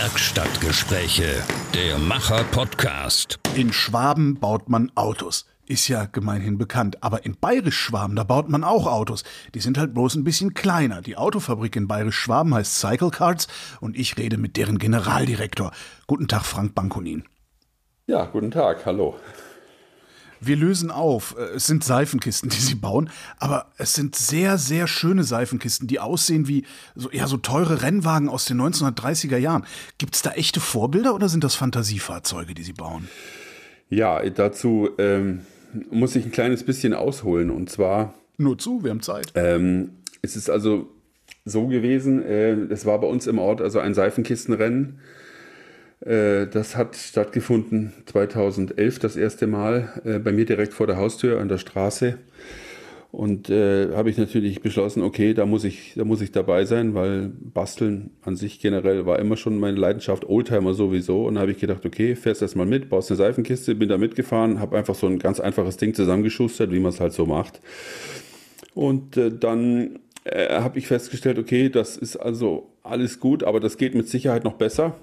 Werkstattgespräche, der Macher-Podcast. In Schwaben baut man Autos. Ist ja gemeinhin bekannt. Aber in Bayerisch-Schwaben, da baut man auch Autos. Die sind halt bloß ein bisschen kleiner. Die Autofabrik in Bayerisch-Schwaben heißt Cycle Cards und ich rede mit deren Generaldirektor. Guten Tag, Frank Bankonin. Ja, guten Tag, hallo. Wir lösen auf. Äh, es sind Seifenkisten, die sie bauen, aber es sind sehr, sehr schöne Seifenkisten, die aussehen wie so, ja, so teure Rennwagen aus den 1930er Jahren. Gibt es da echte Vorbilder oder sind das Fantasiefahrzeuge, die sie bauen? Ja, dazu ähm, muss ich ein kleines bisschen ausholen und zwar. Nur zu, wir haben Zeit. Ähm, es ist also so gewesen, äh, es war bei uns im Ort also ein Seifenkistenrennen das hat stattgefunden 2011 das erste Mal äh, bei mir direkt vor der Haustür an der Straße. Und äh, habe ich natürlich beschlossen, okay, da muss ich, da muss ich dabei sein, weil Basteln an sich generell war immer schon meine Leidenschaft, Oldtimer sowieso. Und da habe ich gedacht, okay, fährst erst mal mit, baust eine Seifenkiste, bin da mitgefahren, habe einfach so ein ganz einfaches Ding zusammengeschustert, wie man es halt so macht. Und äh, dann äh, habe ich festgestellt, okay, das ist also alles gut, aber das geht mit Sicherheit noch besser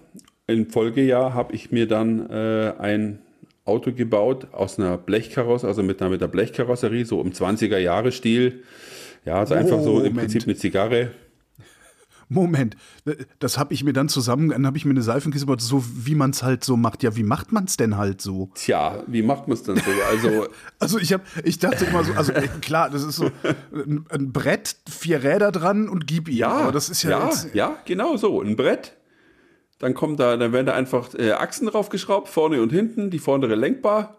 im Folgejahr habe ich mir dann äh, ein Auto gebaut aus einer Blechkarosserie, also mit einer, mit einer Blechkarosserie, so im 20er Jahre Stil. Ja, also oh, einfach so im Prinzip eine Zigarre. Moment, das habe ich mir dann zusammen, dann habe ich mir eine Seifenkiste gebaut, so wie man es halt so macht. Ja, wie macht man es denn halt so? Tja, wie macht man es denn so? Also, also ich habe, ich dachte immer so, also klar, das ist so ein, ein, Brett, vier Räder dran und gib ihm. Ja, aber das ist ja, ja, ja, genau so, ein Brett, dann kommt da, dann werden da einfach äh, Achsen draufgeschraubt, vorne und hinten, die vordere lenkbar.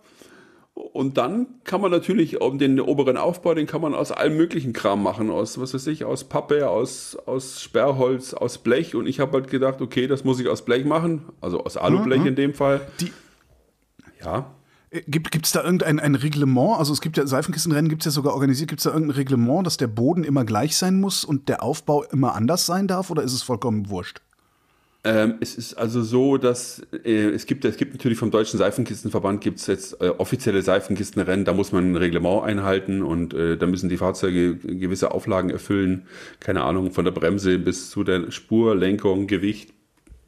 Und dann kann man natürlich um den oberen Aufbau, den kann man aus allem möglichen Kram machen, aus was weiß ich, aus Pappe, aus, aus Sperrholz, aus Blech. Und ich habe halt gedacht, okay, das muss ich aus Blech machen, also aus Alublech mhm. in dem Fall. Die ja. Äh, gibt es da irgendein ein Reglement? Also es gibt ja Seifenkistenrennen, gibt es ja sogar organisiert. Gibt es da irgendein Reglement, dass der Boden immer gleich sein muss und der Aufbau immer anders sein darf? Oder ist es vollkommen wurscht? Ähm, es ist also so, dass äh, es gibt, es gibt natürlich vom Deutschen Seifenkistenverband gibt es jetzt äh, offizielle Seifenkistenrennen, da muss man ein Reglement einhalten und äh, da müssen die Fahrzeuge gewisse Auflagen erfüllen, keine Ahnung, von der Bremse bis zu der Spur, Lenkung, Gewicht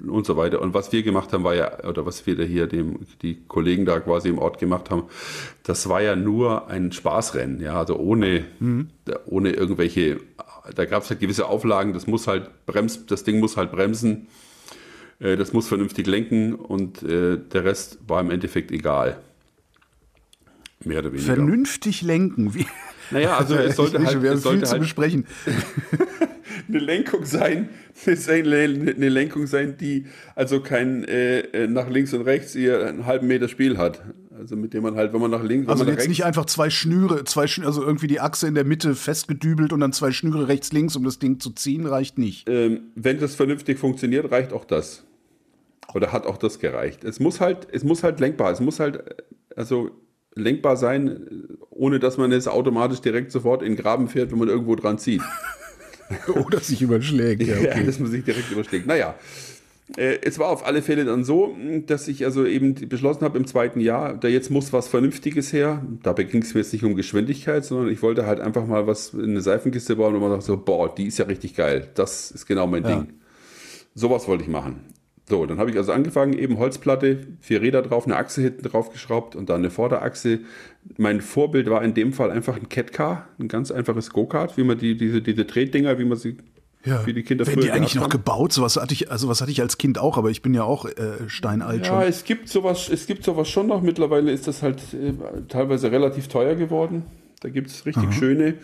und so weiter. Und was wir gemacht haben, war ja, oder was wir da hier dem, die Kollegen da quasi im Ort gemacht haben, das war ja nur ein Spaßrennen, ja, also ohne, mhm. ohne irgendwelche, da gab es halt gewisse Auflagen, das muss halt bremst, das Ding muss halt bremsen äh, das muss vernünftig lenken und äh, der Rest war im Endeffekt egal. Mehr oder weniger. Vernünftig lenken, wie? Naja, also es sollte halt, es sollte halt zu besprechen. eine Lenkung sein, eine Lenkung sein, die also kein äh, nach links und rechts ihr einen halben Meter Spiel hat. Also mit dem man halt, wenn man nach links, also jetzt nicht einfach zwei Schnüre, zwei Schnüre, also irgendwie die Achse in der Mitte festgedübelt und dann zwei Schnüre rechts links, um das Ding zu ziehen, reicht nicht. Ähm, wenn das vernünftig funktioniert, reicht auch das. Oder hat auch das gereicht? Es muss halt, es muss halt lenkbar, es muss halt, also lenkbar sein, ohne dass man es automatisch direkt sofort in den Graben fährt, wenn man irgendwo dran zieht. Oder sich überschlägt. Ja, okay. ja, dass man sich direkt überschlägt. Naja, äh, es war auf alle Fälle dann so, dass ich also eben beschlossen habe im zweiten Jahr, da jetzt muss was Vernünftiges her. Dabei ging es mir jetzt nicht um Geschwindigkeit, sondern ich wollte halt einfach mal was in eine Seifenkiste bauen und man dachte so, boah, die ist ja richtig geil. Das ist genau mein ja. Ding. Sowas wollte ich machen. So, dann habe ich also angefangen, eben Holzplatte, vier Räder drauf, eine Achse hinten drauf geschraubt und dann eine Vorderachse. Mein Vorbild war in dem Fall einfach ein Catcar, ein ganz einfaches Go-Kart, wie man die, diese, diese Tretdinger, wie man sie ja. wie die Kinder Werden die eigentlich noch haben. gebaut? So was hatte ich, also was hatte ich als Kind auch, aber ich bin ja auch äh, steinalt ja, schon. Ja, es gibt sowas, es gibt sowas schon noch. Mittlerweile ist das halt äh, teilweise relativ teuer geworden. Da gibt es richtig Aha. schöne.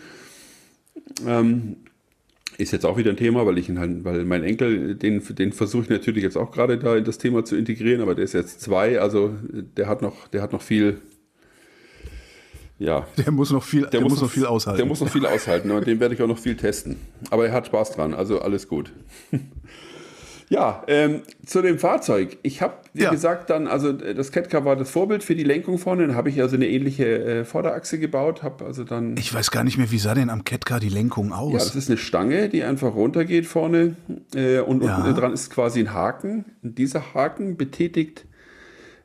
Ähm, ist jetzt auch wieder ein Thema, weil ich ihn halt, weil mein Enkel, den, den versuche ich natürlich jetzt auch gerade da in das Thema zu integrieren, aber der ist jetzt zwei, also der hat noch, der hat noch viel, ja. Der muss noch viel, der, der muss, noch viel aushalten. Der muss noch viel aushalten und den werde ich auch noch viel testen. Aber er hat Spaß dran, also alles gut. Ja, ähm, zu dem Fahrzeug. Ich habe, wie ja. gesagt, dann, also das Catcar war das Vorbild für die Lenkung vorne. Dann habe ich also eine ähnliche äh, Vorderachse gebaut. Hab also dann. Ich weiß gar nicht mehr, wie sah denn am Catcar die Lenkung aus? Ja, das ist eine Stange, die einfach runtergeht vorne äh, und ja. unten dran ist quasi ein Haken. Und dieser Haken betätigt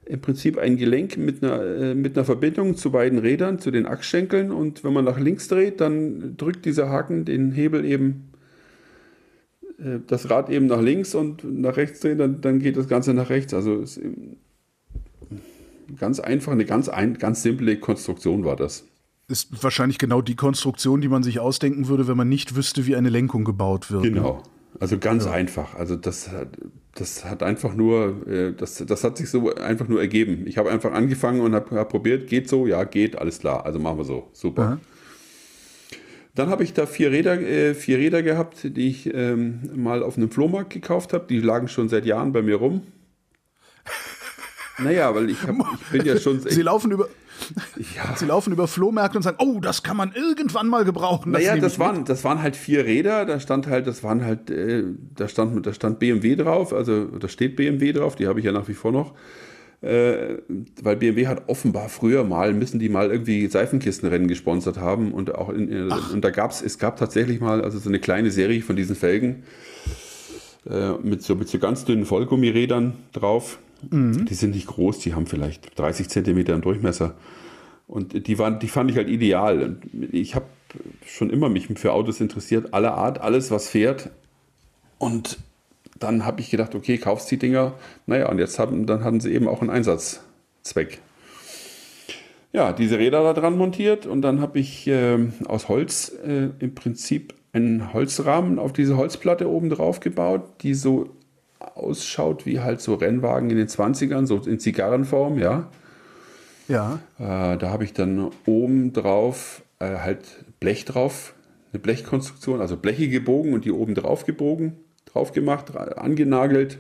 im Prinzip ein Gelenk mit einer, äh, mit einer Verbindung zu beiden Rädern, zu den Achsschenkeln. Und wenn man nach links dreht, dann drückt dieser Haken den Hebel eben äh, das Rad eben nach links und nach rechts drehen, dann, dann geht das Ganze nach rechts. Also ganz einfach, eine ganz, ein, ganz simple Konstruktion war das. Ist wahrscheinlich genau die Konstruktion, die man sich ausdenken würde, wenn man nicht wüsste, wie eine Lenkung gebaut wird. ne? Genau. Also ganz ja. einfach. Also das, das hat einfach nur, äh, das, das hat sich so einfach nur ergeben. Ich habe einfach angefangen und habe hab probiert, geht so, ja, geht, alles klar. Also machen wir so. Super. Aha. Dann habe ich da vier Räder, äh, vier Räder gehabt, die ich ähm, mal auf einem Flohmarkt gekauft habe. Die lagen schon seit Jahren bei mir rum. Naja, weil ich, hab, ich bin ja schon. Sie laufen über. Ja. Sie laufen über Flohmärkte und sagen, oh, das kann man irgendwann mal gebrauchen. Das naja, das waren, das waren halt vier Räder, da stand halt, das waren halt, äh, da, stand, da stand BMW drauf, also da steht BMW drauf, die habe ich ja nach wie vor noch. Äh, weil BMW hat offenbar früher mal, müssen die mal irgendwie Seifenkistenrennen gesponsert haben und auch in, in, und da gab es, es gab tatsächlich mal also so eine kleine Serie von diesen Felgen äh, mit, so, mit so ganz dünnen Vollgummirädern drauf Mhm. Die sind nicht groß, die haben vielleicht 30 Zentimeter im Durchmesser. Und die, waren, die fand ich halt ideal. Und ich habe schon immer mich für Autos interessiert, aller Art, alles, was fährt. Und dann habe ich gedacht, okay, kaufst die Dinger. Naja, und jetzt haben, dann hatten sie eben auch einen Einsatzzweck. Ja, diese Räder da dran montiert und dann habe ich äh, aus Holz äh, im Prinzip einen Holzrahmen auf diese Holzplatte oben drauf gebaut, die so ausschaut wie halt so Rennwagen in den 20ern, so in Zigarrenform, ja. Ja. Äh, da habe ich dann oben drauf äh, halt Blech drauf, eine Blechkonstruktion, also Bleche gebogen und die oben drauf gebogen, drauf gemacht, angenagelt,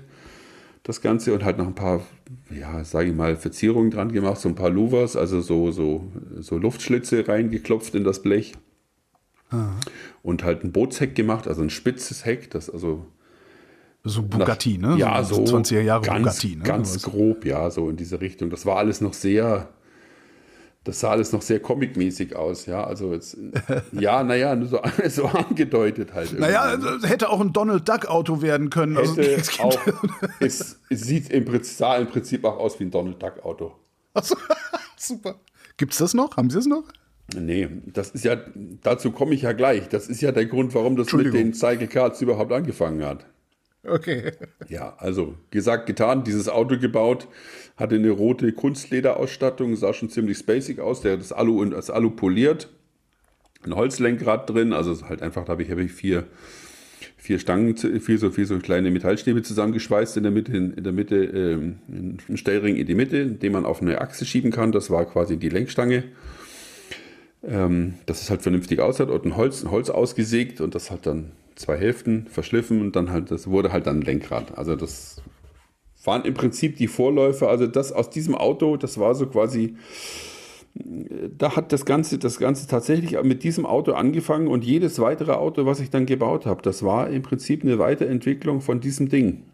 das Ganze und halt noch ein paar, ja, sage ich mal, Verzierungen dran gemacht, so ein paar Louvers, also so, so, so Luftschlitze reingeklopft in das Blech. Aha. Und halt ein Bootsheck gemacht, also ein spitzes Heck, das also so Bugatti, nach, ne? Ja, so, so 20er Jahre ganz, Bugatti, ne? Ganz grob, ja, so in diese Richtung. Das war alles noch sehr, das sah alles noch sehr comicmäßig aus, ja. Also jetzt, ja, naja, so, so angedeutet halt. Irgendwie. Naja, also hätte auch ein Donald Duck Auto werden können. Also hätte also, auch, es, es, sieht im Prinzip, sah im Prinzip auch aus wie ein Donald Duck Auto. Achso, super. Gibt's das noch? Haben Sie es noch? Nee, das ist ja, dazu komme ich ja gleich. Das ist ja der Grund, warum das mit den Cycle Cards überhaupt angefangen hat. Okay. Ja, also gesagt, getan, dieses Auto gebaut, hatte eine rote Kunstlederausstattung, sah schon ziemlich spacig aus, der das Alu und das Alu poliert. Ein Holzlenkrad drin, also halt einfach, da habe ich, hab ich vier, vier Stangen, vier so, vier so kleine Metallstäbe zusammengeschweißt in der Mitte, in der Mitte, ähm, ein Stellring in die Mitte, den man auf eine Achse schieben kann. Das war quasi die Lenkstange. Ähm, dass es halt vernünftig aussah und ein Holz, ein Holz ausgesägt und das hat dann zwei Hälften verschliffen und dann halt, das wurde halt dann ein Lenkrad. Also das waren im Prinzip die Vorläufer. Also das aus diesem Auto, das war so quasi, da hat das Ganze, das Ganze tatsächlich mit diesem Auto angefangen und jedes weitere Auto, was ich dann gebaut habe, das war im Prinzip eine Weiterentwicklung von diesem Ding.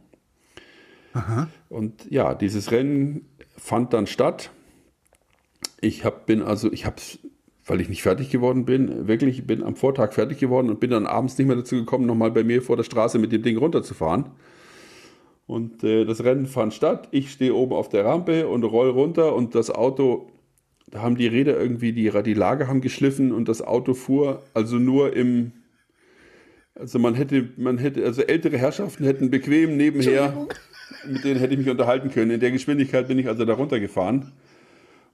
Aha. Und ja, dieses Rennen fand dann statt. Ich hab, bin also, ich habe weil ich nicht fertig geworden bin. Wirklich, bin am Vortag fertig geworden und bin dann abends nicht mehr dazu gekommen, nochmal bei mir vor der Straße mit dem Ding runterzufahren. Und äh, das Rennen fand statt. Ich stehe oben auf der Rampe und roll runter und das Auto, da haben die Räder irgendwie, die, die Lager haben geschliffen und das Auto fuhr also nur im, also man hätte, man hätte, also ältere Herrschaften hätten bequem nebenher, mit denen hätte ich mich unterhalten können. In der Geschwindigkeit bin ich also da runtergefahren.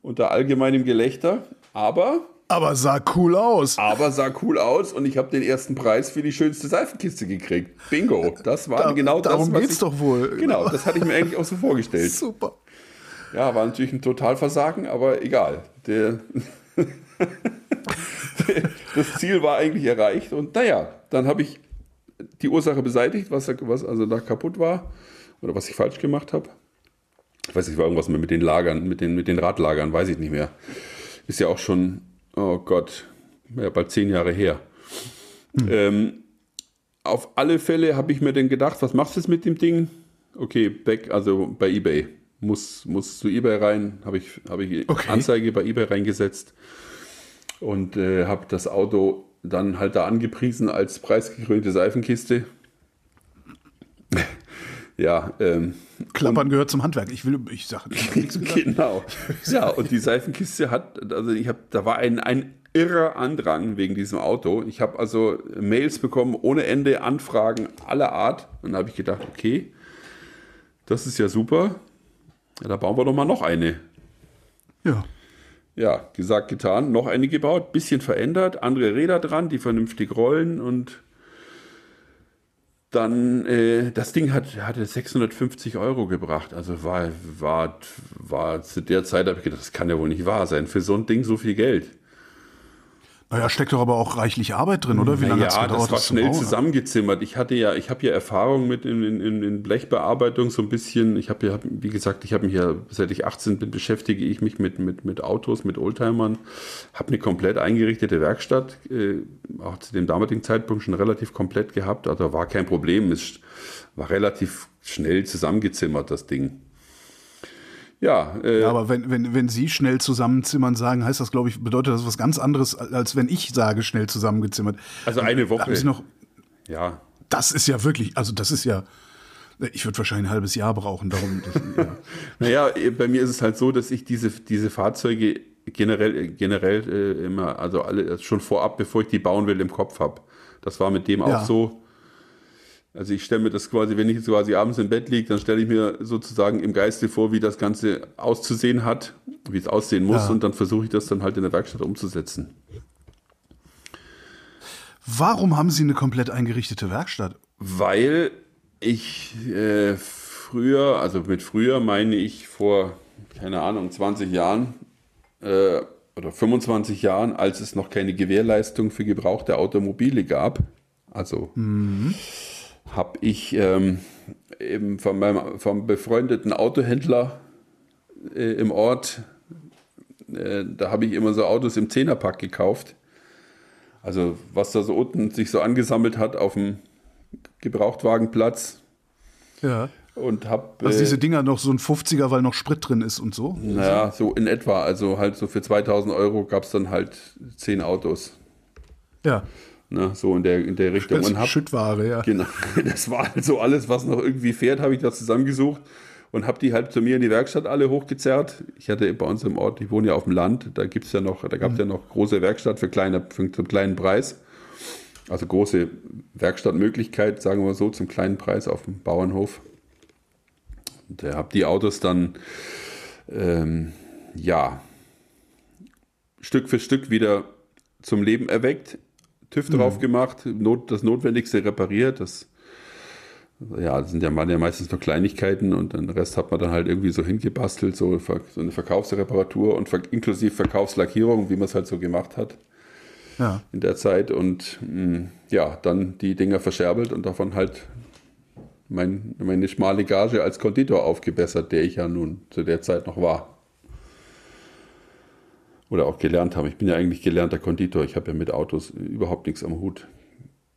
Unter allgemeinem Gelächter. Aber aber sah cool aus. Aber sah cool aus und ich habe den ersten Preis für die schönste Seifenkiste gekriegt. Bingo. Das war da, genau das. Darum geht's ich, doch wohl. Genau, das hatte ich mir eigentlich auch so vorgestellt. Super. Ja, war natürlich ein Totalversagen, aber egal. Der das Ziel war eigentlich erreicht und naja, dann habe ich die Ursache beseitigt, was, was also da kaputt war oder was ich falsch gemacht habe. Ich weiß nicht, war irgendwas mit den Lagern, mit den, mit den Radlagern, weiß ich nicht mehr. Ist ja auch schon oh Gott, ja, bald zehn Jahre her. Hm. Ähm, auf alle Fälle habe ich mir dann gedacht, was machst du jetzt mit dem Ding? Okay, back, also bei eBay. Muss, muss zu eBay rein, habe ich, hab ich okay. Anzeige bei eBay reingesetzt und äh, habe das Auto dann halt da angepriesen als preisgekrönte Seifenkiste. Ja, ähm, Klappern gehört zum Handwerk. Ich will, ich sage Genau. Ja, und die Seifenkiste hat, also ich habe, da war ein, ein, irrer Andrang wegen diesem Auto. Ich habe also Mails bekommen ohne Ende, Anfragen aller Art. Und dann habe ich gedacht, okay, das ist ja super. Ja, da bauen wir doch mal noch eine. Ja. Ja, gesagt, getan. Noch eine gebaut, bisschen verändert, andere Räder dran, die vernünftig rollen und dann, äh, das Ding hat, hatte 650 Euro gebracht. Also war, war, war zu der Zeit, habe ich gedacht, das kann ja wohl nicht wahr sein. Für so ein Ding so viel Geld. Naja, steckt doch aber auch reichlich Arbeit drin, oder? Wie lange ja, das war schnell zu zusammengezimmert. Ich hatte ja, ich habe ja Erfahrung mit in, in, in Blechbearbeitung so ein bisschen. Ich habe ja, wie gesagt, ich habe mich ja, seit ich 18 bin, beschäftige ich mich mit, mit, mit Autos, mit Oldtimern. Habe eine komplett eingerichtete Werkstatt, äh, auch zu dem damaligen Zeitpunkt schon relativ komplett gehabt. Also war kein Problem. Es war relativ schnell zusammengezimmert, das Ding. Ja, äh, ja, aber wenn, wenn, wenn Sie schnell zusammenzimmern sagen, heißt das, glaube ich, bedeutet das was ganz anderes, als wenn ich sage, schnell zusammengezimmert. Also eine Woche. Haben Sie noch. Ja. Das ist ja wirklich, also das ist ja. Ich würde wahrscheinlich ein halbes Jahr brauchen, darum. Das, ja. naja, bei mir ist es halt so, dass ich diese, diese Fahrzeuge generell, generell äh, immer, also alle schon vorab, bevor ich die bauen will, im Kopf habe. Das war mit dem ja. auch so. Also ich stelle mir das quasi, wenn ich jetzt quasi abends im Bett liege, dann stelle ich mir sozusagen im Geiste vor, wie das Ganze auszusehen hat, wie es aussehen muss ja. und dann versuche ich das dann halt in der Werkstatt umzusetzen. Warum haben Sie eine komplett eingerichtete Werkstatt? Weil ich äh, früher, also mit früher meine ich vor, keine Ahnung, 20 Jahren äh, oder 25 Jahren, als es noch keine Gewährleistung für gebrauchte Automobile gab. Also mhm habe ich ähm, eben von meinem vom befreundeten Autohändler äh, im Ort, äh, da habe ich immer so Autos im Zehnerpack gekauft. Also was da so unten sich so angesammelt hat auf dem Gebrauchtwagenplatz. Ja. Und hab. Also diese Dinger noch so ein 50er, weil noch Sprit drin ist und so? Naja, so in etwa. Also halt so für 2000 Euro gab es dann halt zehn Autos. Ja. Ne, so in der, in der Richtung. Und hab, Schüttware, ja. Genau, das war also alles, was noch irgendwie fährt, habe ich da zusammengesucht und habe die halt zu mir in die Werkstatt alle hochgezerrt. Ich hatte bei uns im Ort, ich wohne ja auf dem Land, da gibt's ja noch, da gab es mhm. ja noch große Werkstatt für, kleine, für einen kleinen Preis. Also große Werkstattmöglichkeit, sagen wir so, zum kleinen Preis auf dem Bauernhof. Und habe die Autos dann, ähm, ja, Stück für Stück wieder zum Leben erweckt. TÜV mhm. drauf gemacht, not, das Notwendigste repariert. Das, ja, das sind ja, waren ja meistens nur Kleinigkeiten und den Rest hat man dann halt irgendwie so hingebastelt, so, so eine Verkaufsreparatur und ver inklusive Verkaufslackierung, wie man es halt so gemacht hat ja. in der Zeit. Und mh, mm, ja, dann die Dinger verscherbelt und davon halt mein, meine schmale Gage als Konditor aufgebessert, der ich ja nun zu der Zeit noch war oder auch gelernt haben. Ich bin ja eigentlich gelernter Konditor. Ich habe ja mit Autos überhaupt nichts am Hut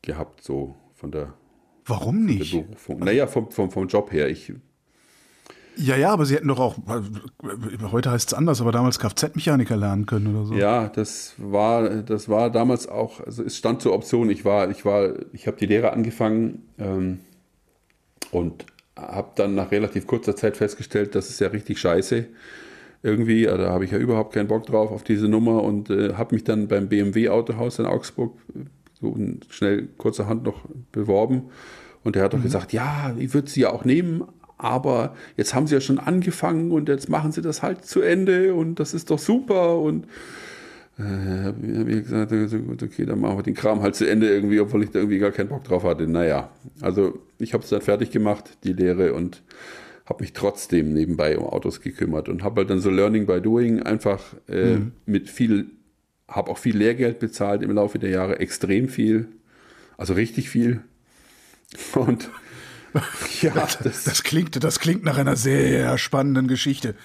gehabt, so von der. Warum nicht? Der Berufung. Naja, vom, vom, vom Job her. Ich, ja, ja, aber Sie hätten doch auch, heute heißt es anders, aber damals Kfz-Mechaniker lernen können oder so. Ja, das war, das war damals auch, also es stand zur Option. Ich war, ich war, ich habe die Lehre angefangen ähm, und habe dann nach relativ kurzer Zeit festgestellt, das ist ja richtig scheiße irgendwie, da habe ich ja überhaupt keinen Bock drauf auf diese Nummer und äh, habe mich dann beim BMW Autohaus in Augsburg so schnell kurzerhand noch beworben und der hat doch mhm. gesagt, ja, ich würde sie ja auch nehmen, aber jetzt haben sie ja schon angefangen und jetzt machen sie das halt zu Ende und das ist doch super und äh, habe ich gesagt, okay, dann machen wir den Kram halt zu Ende irgendwie, obwohl ich da irgendwie gar keinen Bock drauf hatte. Naja, also ich habe es dann fertig gemacht, die Lehre und habe mich trotzdem nebenbei um Autos gekümmert und habe halt dann so Learning by Doing einfach äh, mhm. mit viel, habe auch viel Lehrgeld bezahlt im Laufe der Jahre, extrem viel, also richtig viel. Und ja, das, das, klingt, das klingt nach einer sehr spannenden Geschichte.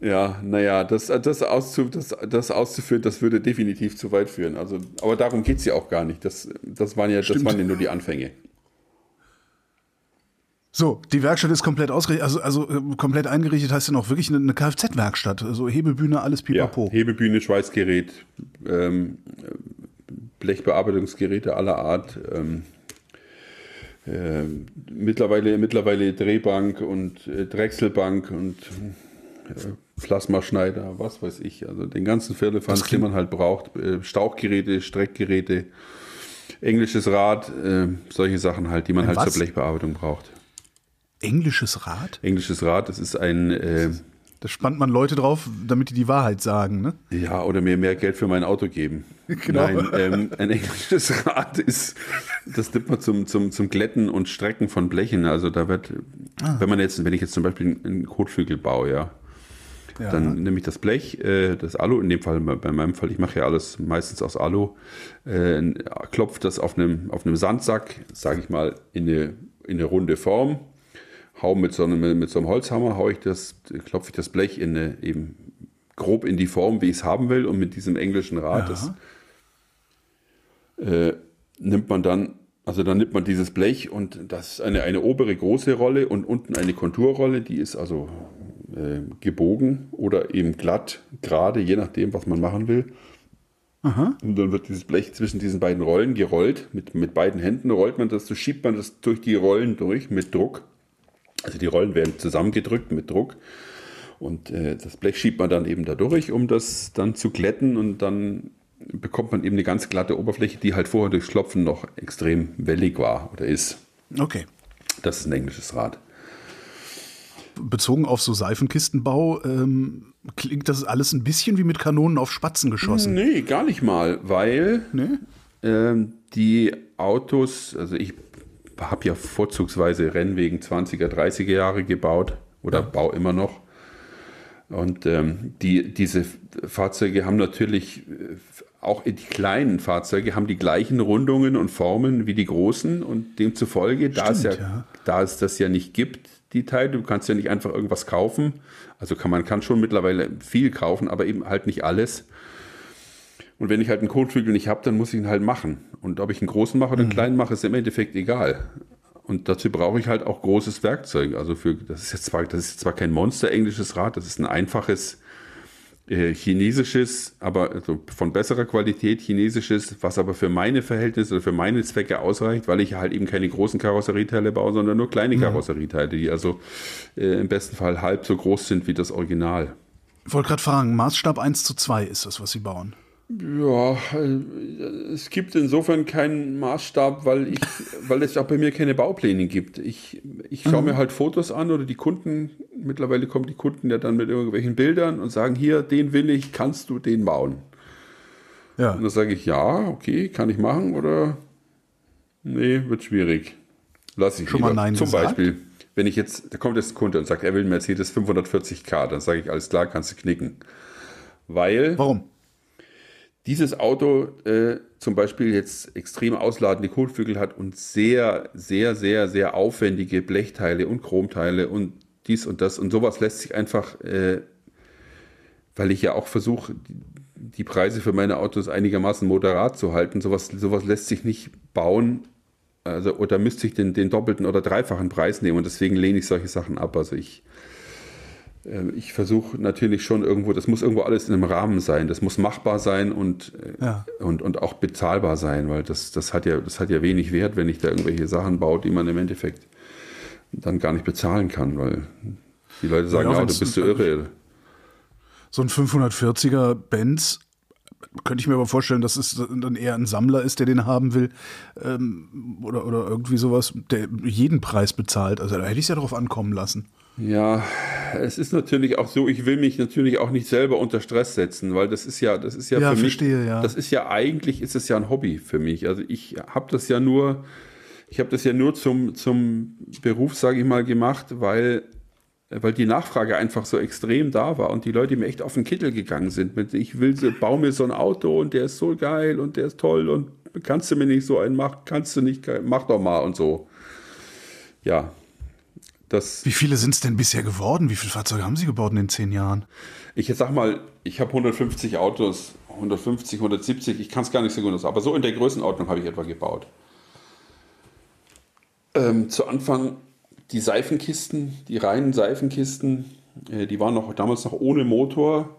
Ja, naja, das, das, auszu, das, das auszuführen, das würde definitiv zu weit führen. Also, aber darum geht es ja auch gar nicht. Das, das, waren ja, das waren ja nur die Anfänge. So, die Werkstatt ist komplett ausgerichtet, also, also äh, komplett eingerichtet heißt dann auch wirklich eine, eine Kfz-Werkstatt. Also Hebebühne, alles pipapo. Ja, Hebebühne, Schweißgerät, ähm, Blechbearbeitungsgeräte aller Art. Ähm, äh, mittlerweile, mittlerweile Drehbank und äh, Drechselbank und äh, Plasmaschneider, was weiß ich. Also den ganzen Firlefanz, den man halt braucht. Äh, Stauchgeräte, Streckgeräte, englisches Rad, äh, solche Sachen halt, die man Ein halt was? zur Blechbearbeitung braucht. Englisches Rad? Englisches Rad, das ist ein, äh, Da spannt man Leute drauf, damit die die Wahrheit sagen, ne? ja, oder mir mehr Geld für mein Auto geben. Genau. Nein, ähm, ein englisches Rad ist, das nimmt man zum, zum, zum Glätten und Strecken von Blechen. Also da wird, Ah. wenn man jetzt, wenn ich jetzt zum Beispiel einen Kotflügel baue, ja, Ja. Dann nehme ich das Blech, äh, das Alu, in dem Fall, bei meinem Fall, ich mache ja alles meistens aus Alu, äh, klopfe das auf einem, auf einem Sandsack, sage ich mal, in eine, in eine runde Form, hau mit so einem, mit so einem Holzhammer, hau ich das, klopfe ich das Blech in eine, eben grob in die Form, wie ich es haben will, und mit diesem englischen Rad, das äh, nimmt man dann, also dann nimmt man dieses Blech und das ist eine, eine obere große Rolle und unten eine Konturrolle, die ist also äh, gebogen oder eben glatt, gerade, je nachdem, was man machen will. Und dann wird dieses Blech zwischen diesen beiden Rollen gerollt. Mit, mit beiden Händen rollt man das, so schiebt man das durch die Rollen durch mit Druck. Also die Rollen werden zusammengedrückt mit Druck. Und äh, das Blech schiebt man dann eben da durch, um das dann zu glätten. Und dann bekommt man eben eine ganz glatte Oberfläche, die halt vorher durchs Klopfen noch extrem wellig war oder ist. Okay. Das ist ein englisches Rad. Bezogen auf so Seifenkistenbau, ähm, klingt das alles ein bisschen wie mit Kanonen auf Spatzen geschossen. Nee, gar nicht mal, weil Nee? ähm, die Autos, also ich habe ja vorzugsweise Rennwegen 20er, 30er Jahre gebaut oder baue immer noch. Und ähm, die, diese Fahrzeuge haben natürlich, äh, auch die kleinen Fahrzeuge haben die gleichen Rundungen und Formen wie die großen und demzufolge, da es, ja, Stimmt, ja. da es das ja nicht gibt, die Teile, du kannst ja nicht einfach irgendwas kaufen. Also kann man kann schon mittlerweile viel kaufen, aber eben halt nicht alles. Und wenn ich halt einen Kotflügel nicht habe, dann muss ich ihn halt machen. Und ob ich einen großen mache oder einen kleinen mache, ist im Endeffekt egal. Und dazu brauche ich halt auch großes Werkzeug. Also für, das ist jetzt zwar, das ist zwar kein Monster englisches Rad, das ist ein einfaches äh, chinesisches, aber also von besserer Qualität chinesisches, was aber für meine Verhältnisse oder für meine Zwecke ausreicht, weil ich halt eben keine großen Karosserieteile baue, sondern nur kleine Karosserieteile, die also äh, im besten Fall halb so groß sind wie das Original. Ich wollte gerade fragen, Maßstab 1 zu 2 ist das, was Sie bauen. Ja, äh, es gibt insofern keinen Maßstab, weil ich, weil es auch bei mir keine Baupläne gibt. Ich, ich schaue mir halt Fotos an oder die Kunden, mittlerweile kommen die Kunden ja dann mit irgendwelchen Bildern und sagen, hier, den will ich, kannst du den bauen? Ja. Und dann sage ich, ja, okay, kann ich machen oder nee, wird schwierig. Lass ich Schon mal lieber. Nein Zum gesagt? Beispiel, wenn ich jetzt, da kommt jetzt ein Kunde und sagt, er will einen Mercedes 540k, dann sage ich, alles klar, kannst du knicken. Weil Warum? Dieses Auto äh, zum Beispiel jetzt extrem ausladende Kotflügel hat und sehr, sehr, sehr, sehr aufwendige Blechteile und Chromteile und dies und das und sowas lässt sich einfach, äh, weil ich ja auch versuche, die, Preise für meine Autos einigermaßen moderat zu halten, sowas, sowas lässt sich nicht bauen. Also, oder müsste ich den, den doppelten oder dreifachen Preis nehmen und deswegen lehne ich solche Sachen ab. Also ich, ich versuche natürlich schon irgendwo, das muss irgendwo alles in einem Rahmen sein. Das muss machbar sein und, äh, Ja. und, und auch bezahlbar sein, weil das, das, hat ja, das hat ja wenig Wert, wenn ich da irgendwelche Sachen baue, die man im Endeffekt dann gar nicht bezahlen kann, weil die Leute sagen, Ja, ja, du bist du irre. So ein 540er Benz könnte ich mir aber vorstellen, dass es dann eher ein Sammler ist, der den haben will ähm, oder, oder irgendwie sowas, der jeden Preis bezahlt. Also da hätte ich es ja drauf ankommen lassen. Ja, es ist natürlich auch so, ich will mich natürlich auch nicht selber unter Stress setzen, weil das ist ja, das ist ja, Ja, für mich, verstehe, ja. das ist ja eigentlich, ist es ja ein Hobby für mich. Also ich habe das ja nur, ich habe das ja nur zum, zum Beruf, sage ich mal, gemacht, weil, weil die Nachfrage einfach so extrem da war und die Leute mir echt auf den Kittel gegangen sind mit, ich will, so- bau mir so ein Auto und der ist so geil und der ist toll und kannst du mir nicht so einen machen, kannst du nicht, mach doch mal und so. Ja, das... Wie viele sind es denn bisher geworden? Wie viele Fahrzeuge haben Sie gebaut in den zehn Jahren? Ich jetzt sag mal, ich habe 150 Autos, 150, 170, ich kann es gar nicht so genau sagen, aber so in der Größenordnung habe ich etwa gebaut. Ähm, zu Anfang die Seifenkisten, die reinen Seifenkisten, äh, die waren noch damals noch ohne Motor.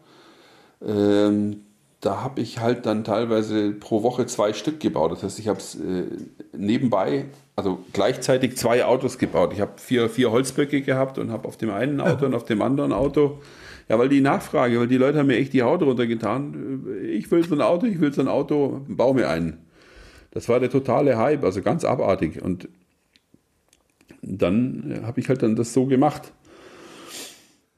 Ähm, da habe ich halt dann teilweise pro Woche zwei Stück gebaut. Das heißt, ich habe es äh, nebenbei, also gleichzeitig zwei Autos gebaut. Ich habe vier, vier Holzböcke gehabt und habe auf dem einen Auto und auf dem anderen Auto. Ja, weil die Nachfrage, weil die Leute haben mir echt die Haut runtergetan. Ich will so ein Auto, ich will so ein Auto, bau mir einen. Das war der totale Hype, also ganz abartig. Und dann äh, habe ich halt dann das so gemacht.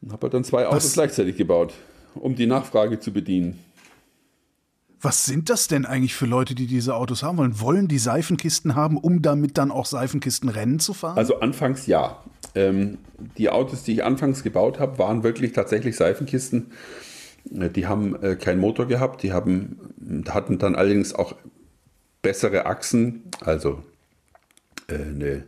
Habe halt dann zwei Autos Was? gleichzeitig gebaut, um die Nachfrage zu bedienen. Was sind das denn eigentlich für Leute, die diese Autos haben wollen? Wollen die Seifenkisten haben, um damit dann auch Seifenkistenrennen zu fahren? Also anfangs ja. Ähm, die Autos, die ich anfangs gebaut habe, waren wirklich tatsächlich Seifenkisten. Äh, die haben äh, keinen Motor gehabt, die haben, hatten dann allerdings auch bessere Achsen, also äh, eine,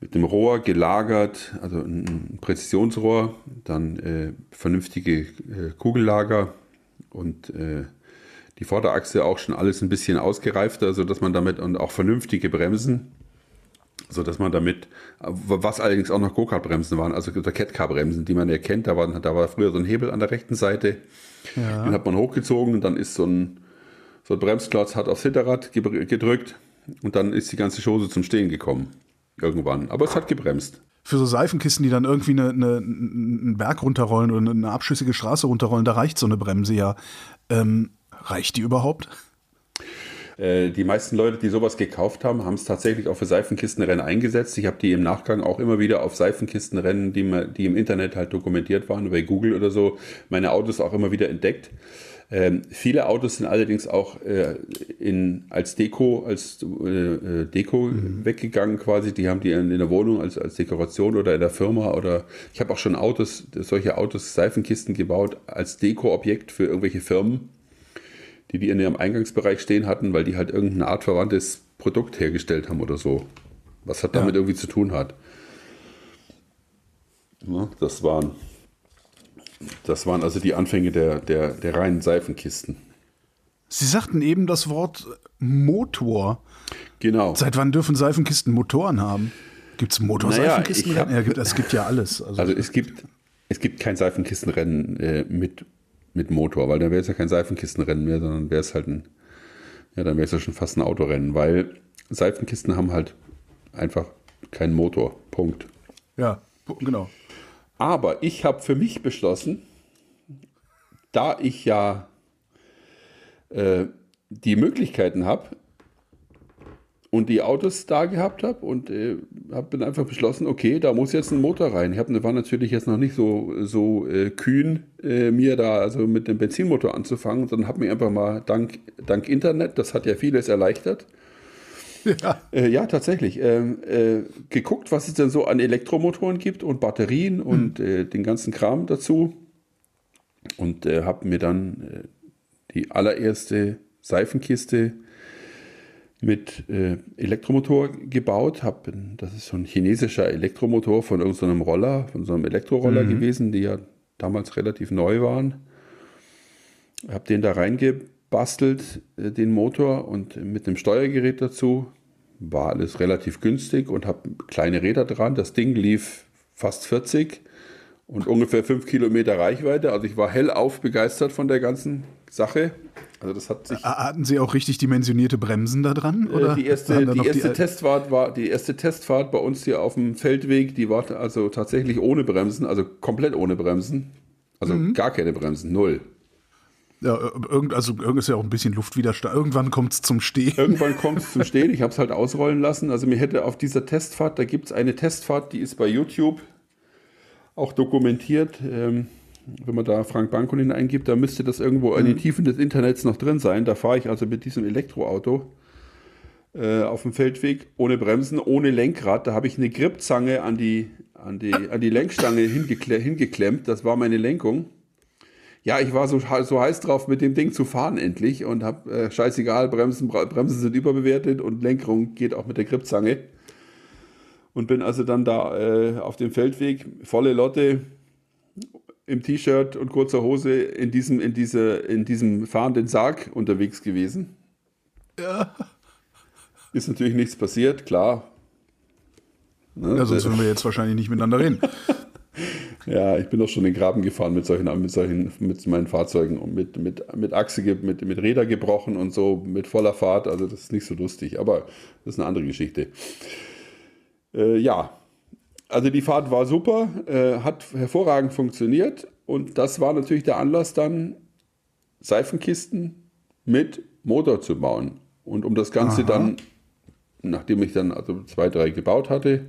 mit dem Rohr gelagert, also ein Präzisionsrohr, dann äh, vernünftige äh, Kugellager und äh, die Vorderachse auch schon alles ein bisschen ausgereifter, sodass man damit und auch vernünftige Bremsen, sodass man damit, was allerdings auch noch Go-Kart-Bremsen waren, also Cat-Car-Bremsen, die man erkennt, da war, da war früher so ein Hebel an der rechten Seite, ja. den hat man hochgezogen und dann ist so ein, so ein Bremsklotz hat aufs Hinterrad gedrückt und dann ist die ganze Chose zum Stehen gekommen. Irgendwann. Aber es hat gebremst für so Seifenkisten, die dann irgendwie eine, eine, einen Berg runterrollen oder eine abschüssige Straße runterrollen, da reicht so eine Bremse ja. Ähm, Reicht die überhaupt? Äh, die meisten Leute, die sowas gekauft haben, haben es tatsächlich auch für Seifenkistenrennen eingesetzt. Ich habe die im Nachgang auch immer wieder auf Seifenkistenrennen, die, die im Internet halt dokumentiert waren, bei Google oder so, meine Autos auch immer wieder entdeckt. Ähm, viele Autos sind allerdings auch äh, in, als Deko, als äh, äh, Deko mhm. weggegangen quasi. Die haben die in, in, der Wohnung als, als Dekoration oder in der Firma oder ich habe auch schon Autos, solche Autos, Seifenkisten gebaut als Deko-Objekt für irgendwelche Firmen die die in ihrem Eingangsbereich stehen hatten, weil die halt irgendeine Art verwandtes Produkt hergestellt haben oder so. Was hat damit ja. irgendwie zu tun hat. Ja, das waren das waren also die Anfänge der, der, der reinen Seifenkisten. Sie sagten eben das Wort Motor. Genau. Seit wann dürfen Seifenkisten Motoren haben? Gibt es Motorseifenkisten? Naja, ja, es gibt ja alles. Also, also, es, gibt, es gibt kein Seifenkistenrennen äh, mit mit Motor, weil dann wäre es ja kein Seifenkistenrennen mehr, sondern wäre es halt ein, ja, dann wäre es ja schon fast ein Autorennen, weil Seifenkisten haben halt einfach keinen Motor. Punkt. Ja, genau. Aber ich habe für mich beschlossen, da ich ja äh, die Möglichkeiten habe, und die Autos da gehabt habe und äh, hab, bin einfach beschlossen, okay, da muss jetzt ein Motor rein. Ich hab, war natürlich jetzt noch nicht so, so äh, kühn, äh, mir da also mit dem Benzinmotor anzufangen, sondern habe mir einfach mal dank, dank Internet, das hat ja vieles erleichtert, ja, äh, ja tatsächlich, ähm, äh, geguckt, was es denn so an Elektromotoren gibt und Batterien hm. und äh, den ganzen Kram dazu und habe mir dann die allererste Seifenkiste mit äh, Elektromotor gebaut. Hab, das ist so ein chinesischer Elektromotor von irgendeinem Roller, von so einem Elektroroller mhm. gewesen, die ja damals relativ neu waren. Habe den da reingebastelt, äh, den Motor und mit dem Steuergerät dazu. War alles relativ günstig und habe kleine Räder dran. Das Ding lief fast 40 und ungefähr 5 Kilometer Reichweite. Also ich war hellauf begeistert von der ganzen Sache. Also das hat sich. Hatten Sie auch richtig dimensionierte Bremsen da dran? Äh, oder die erste, die erste die Testfahrt war die erste Testfahrt bei uns hier auf dem Feldweg. Die war also tatsächlich ohne Bremsen, also komplett ohne Bremsen, also mhm. gar keine Bremsen, null. Ja, irgend, also irgend ist ja auch ein bisschen Luftwiderstand. Irgendwann kommt es zum Stehen. Irgendwann kommt es zum Stehen. Ich habe es halt ausrollen lassen. Also mir hätte auf dieser Testfahrt, da gibt es eine Testfahrt, die ist bei YouTube auch dokumentiert. Ähm, wenn man da Frank Bankolin eingibt, da müsste das irgendwo in den mhm. Tiefen des Internets noch drin sein. Da fahre ich also mit diesem Elektroauto äh, auf dem Feldweg ohne Bremsen, ohne Lenkrad. Da habe ich eine Gripzange an die, an die, an die Lenkstange hingekle hingeklemmt. Das war meine Lenkung. Ja, ich war so, so heiß drauf, mit dem Ding zu fahren endlich und habe äh, scheißegal, Bremsen, Bremsen sind überbewertet und Lenkung geht auch mit der Gripzange. Und bin also dann da äh, auf dem Feldweg, volle Lotte, im T-Shirt und kurzer Hose in diesem, in, diese, in diesem fahrenden Sarg unterwegs gewesen. Ja. Ist natürlich nichts passiert, klar. Ne? Ja, sonst würden wir jetzt wahrscheinlich nicht miteinander reden. Ja, ich bin doch schon in den Graben gefahren mit solchen, mit solchen, mit meinen Fahrzeugen und mit, mit, mit Achse, mit, mit Räder gebrochen und so mit voller Fahrt. Also das ist nicht so lustig, aber das ist eine andere Geschichte. Äh, ja, also die Fahrt war super, äh, hat hervorragend funktioniert und das war natürlich der Anlass dann, Seifenkisten mit Motor zu bauen. Und um das Ganze Aha. dann, nachdem ich dann also zwei, drei gebaut hatte,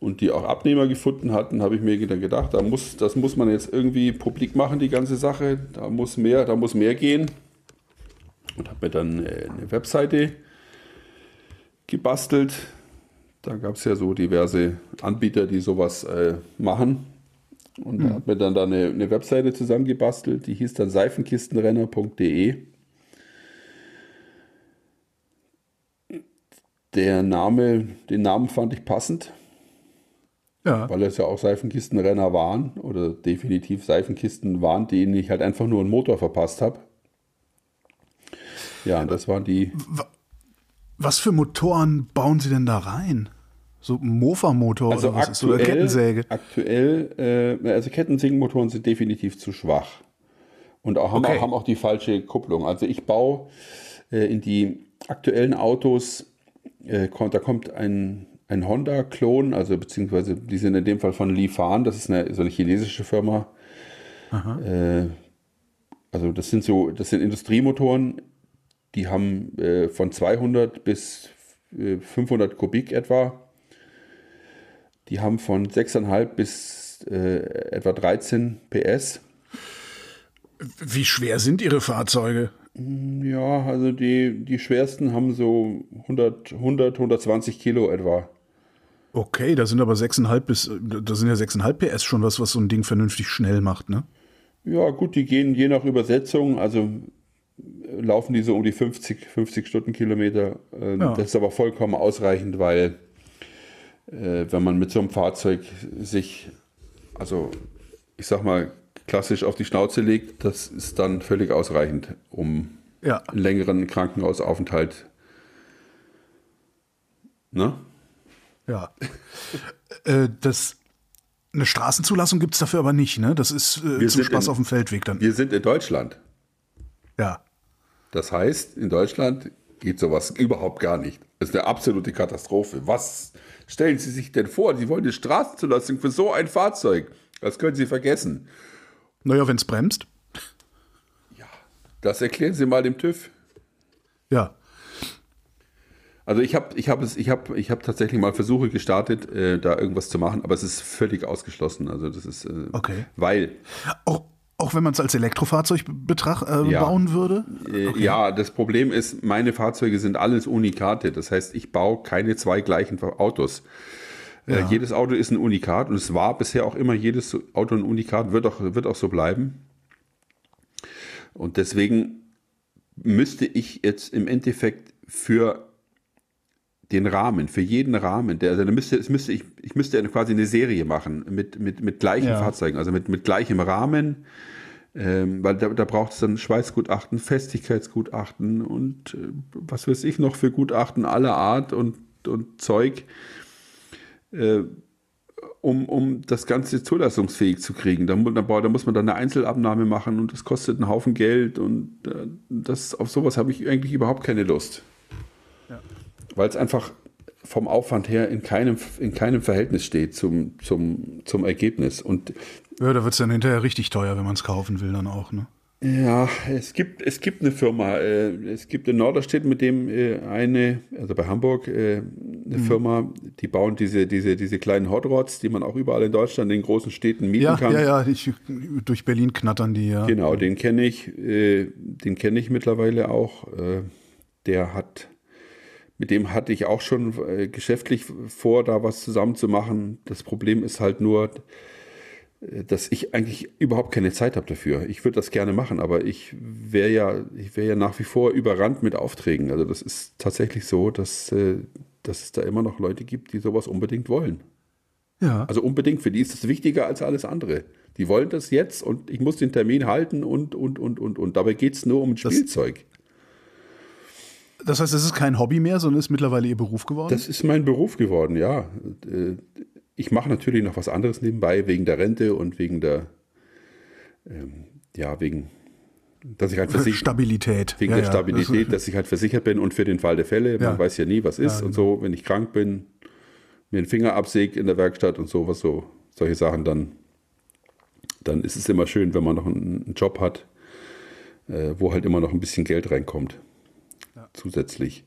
und die auch Abnehmer gefunden hatten, habe ich mir dann gedacht, da muss, das muss man jetzt irgendwie publik machen, die ganze Sache. Da muss mehr, da muss mehr gehen. Und habe mir dann äh, eine Webseite gebastelt. Da gab es ja so diverse Anbieter, die sowas äh, machen. Und mhm. habe mir dann da eine, eine Webseite zusammengebastelt, die hieß dann seifenkistenrenner.de. Der Name, den Namen fand ich passend ja. Weil es ja auch Seifenkistenrenner waren oder definitiv Seifenkisten waren, denen ich halt einfach nur einen Motor verpasst habe. Ja, das waren die. Was für Motoren bauen Sie denn da rein? So Mofa-Motor also oder was aktuell, ist, oder Kettensäge? Aktuell, äh, also Kettensägenmotoren sind definitiv zu schwach. Und auch, haben, okay. auch, haben auch die falsche Kupplung. Also ich baue äh, in die aktuellen Autos, äh, da kommt ein ein Honda-Klon, also beziehungsweise die sind in dem Fall von Li Fan, das ist eine, so eine chinesische Firma. Äh, also das sind so, das sind Industriemotoren, die haben äh, von 200 bis äh, 500 Kubik etwa. Die haben von 6,5 bis äh, etwa 13 PS. Wie schwer sind Ihre Fahrzeuge? Ja, also die, die schwersten haben so 100, 100, 120 Kilo etwa. Okay, da sind aber 6,5 bis, da sind ja 6,5 PS schon was, was so ein Ding vernünftig schnell macht, ne? Ja, gut, die gehen je nach Übersetzung, also laufen die so um die 50, 50 Stundenkilometer. Ähm, ja. Das ist aber vollkommen ausreichend, weil äh, wenn man mit so einem Fahrzeug sich, also ich sag mal, klassisch auf die Schnauze legt, das ist dann völlig ausreichend, um ja. einen längeren Krankenhausaufenthalt. Ne? Ja. äh, das, eine Straßenzulassung gibt es dafür aber nicht, ne? Das ist äh, zum Spaß in, auf dem Feldweg dann. Wir sind in Deutschland. Ja. Das heißt, in Deutschland geht sowas überhaupt gar nicht. Das ist eine absolute Katastrophe. Was stellen Sie sich denn vor? Sie wollen eine Straßenzulassung für so ein Fahrzeug. Das können Sie vergessen. Naja, wenn es bremst. Ja, das erklären Sie mal dem TÜV. Ja. Also ich habe ich hab ich hab, ich hab tatsächlich mal Versuche gestartet, äh, da irgendwas zu machen, aber es ist völlig ausgeschlossen. Also das ist, äh, okay. weil... Auch, auch wenn man es als Elektrofahrzeug betracht, äh, ja. bauen würde? Äh, okay. Ja, das Problem ist, meine Fahrzeuge sind alles Unikate. Das heißt, ich baue keine zwei gleichen Autos. Äh, ja. jedes Auto ist ein Unikat und es war bisher auch immer jedes Auto ein Unikat, wird auch, wird auch so bleiben. Und deswegen müsste ich jetzt im Endeffekt für den Rahmen, für jeden Rahmen, der, also da müsste, es müsste ich, ich müsste quasi eine Serie machen mit, mit, mit gleichen ja. Fahrzeugen, also mit, mit gleichem Rahmen, ähm, weil da, da braucht es dann Schweißgutachten, Festigkeitsgutachten und äh, was weiß ich noch für Gutachten aller Art und, und Zeug, äh, um, um das Ganze zulassungsfähig zu kriegen. Da, da, da, muss man dann eine Einzelabnahme machen und das kostet einen Haufen Geld und äh, das, auf sowas habe ich eigentlich überhaupt keine Lust. Weil es einfach vom Aufwand her in keinem, in keinem Verhältnis steht zum, zum, zum Ergebnis. Und ja, da wird es dann hinterher richtig teuer, wenn man es kaufen will, dann auch, ne? Ja, es gibt, es gibt eine Firma, äh, es gibt in Norderstedt mit dem äh, eine, also bei Hamburg, äh, eine mhm. Firma, die bauen diese, diese, diese kleinen Hot Rods, die man auch überall in Deutschland in den großen Städten mieten ja, kann. Ja, ja, ich, durch Berlin knattern die, ja. Genau, den kenne ich, äh, den kenne ich mittlerweile auch. Äh, der hat mit dem hatte ich auch schon äh, geschäftlich vor, da was zusammen zu machen. Das Problem ist halt nur, äh, dass ich eigentlich überhaupt keine Zeit habe dafür. Ich würde das gerne machen, aber ich wäre ja, ich wäre ja nach wie vor überrannt mit Aufträgen. Also das ist tatsächlich so, dass, äh, dass es da immer noch Leute gibt, die sowas unbedingt wollen. Ja. Also unbedingt, für die ist es wichtiger als alles andere. Die wollen das jetzt und ich muss den Termin halten und, und, und, und, und. Dabei geht es nur um Spielzeug. Das heißt, es ist kein Hobby mehr, sondern ist mittlerweile Ihr Beruf geworden? Das ist mein Beruf geworden, ja. Ich mache natürlich noch was anderes nebenbei, wegen der Rente und wegen der, ähm, ja, wegen, dass ich halt versichert Stabilität. Wegen Ja, der ja. Stabilität, dass ich halt versichert bin und für den Fall der Fälle, man Ja. weiß ja nie, was ist und so, wenn ich krank bin, mir einen Finger absägt in der Werkstatt und sowas, so, solche Sachen, dann, dann ist es immer schön, wenn man noch einen, einen Job hat, äh, wo halt immer noch ein bisschen Geld reinkommt. Zusätzlich.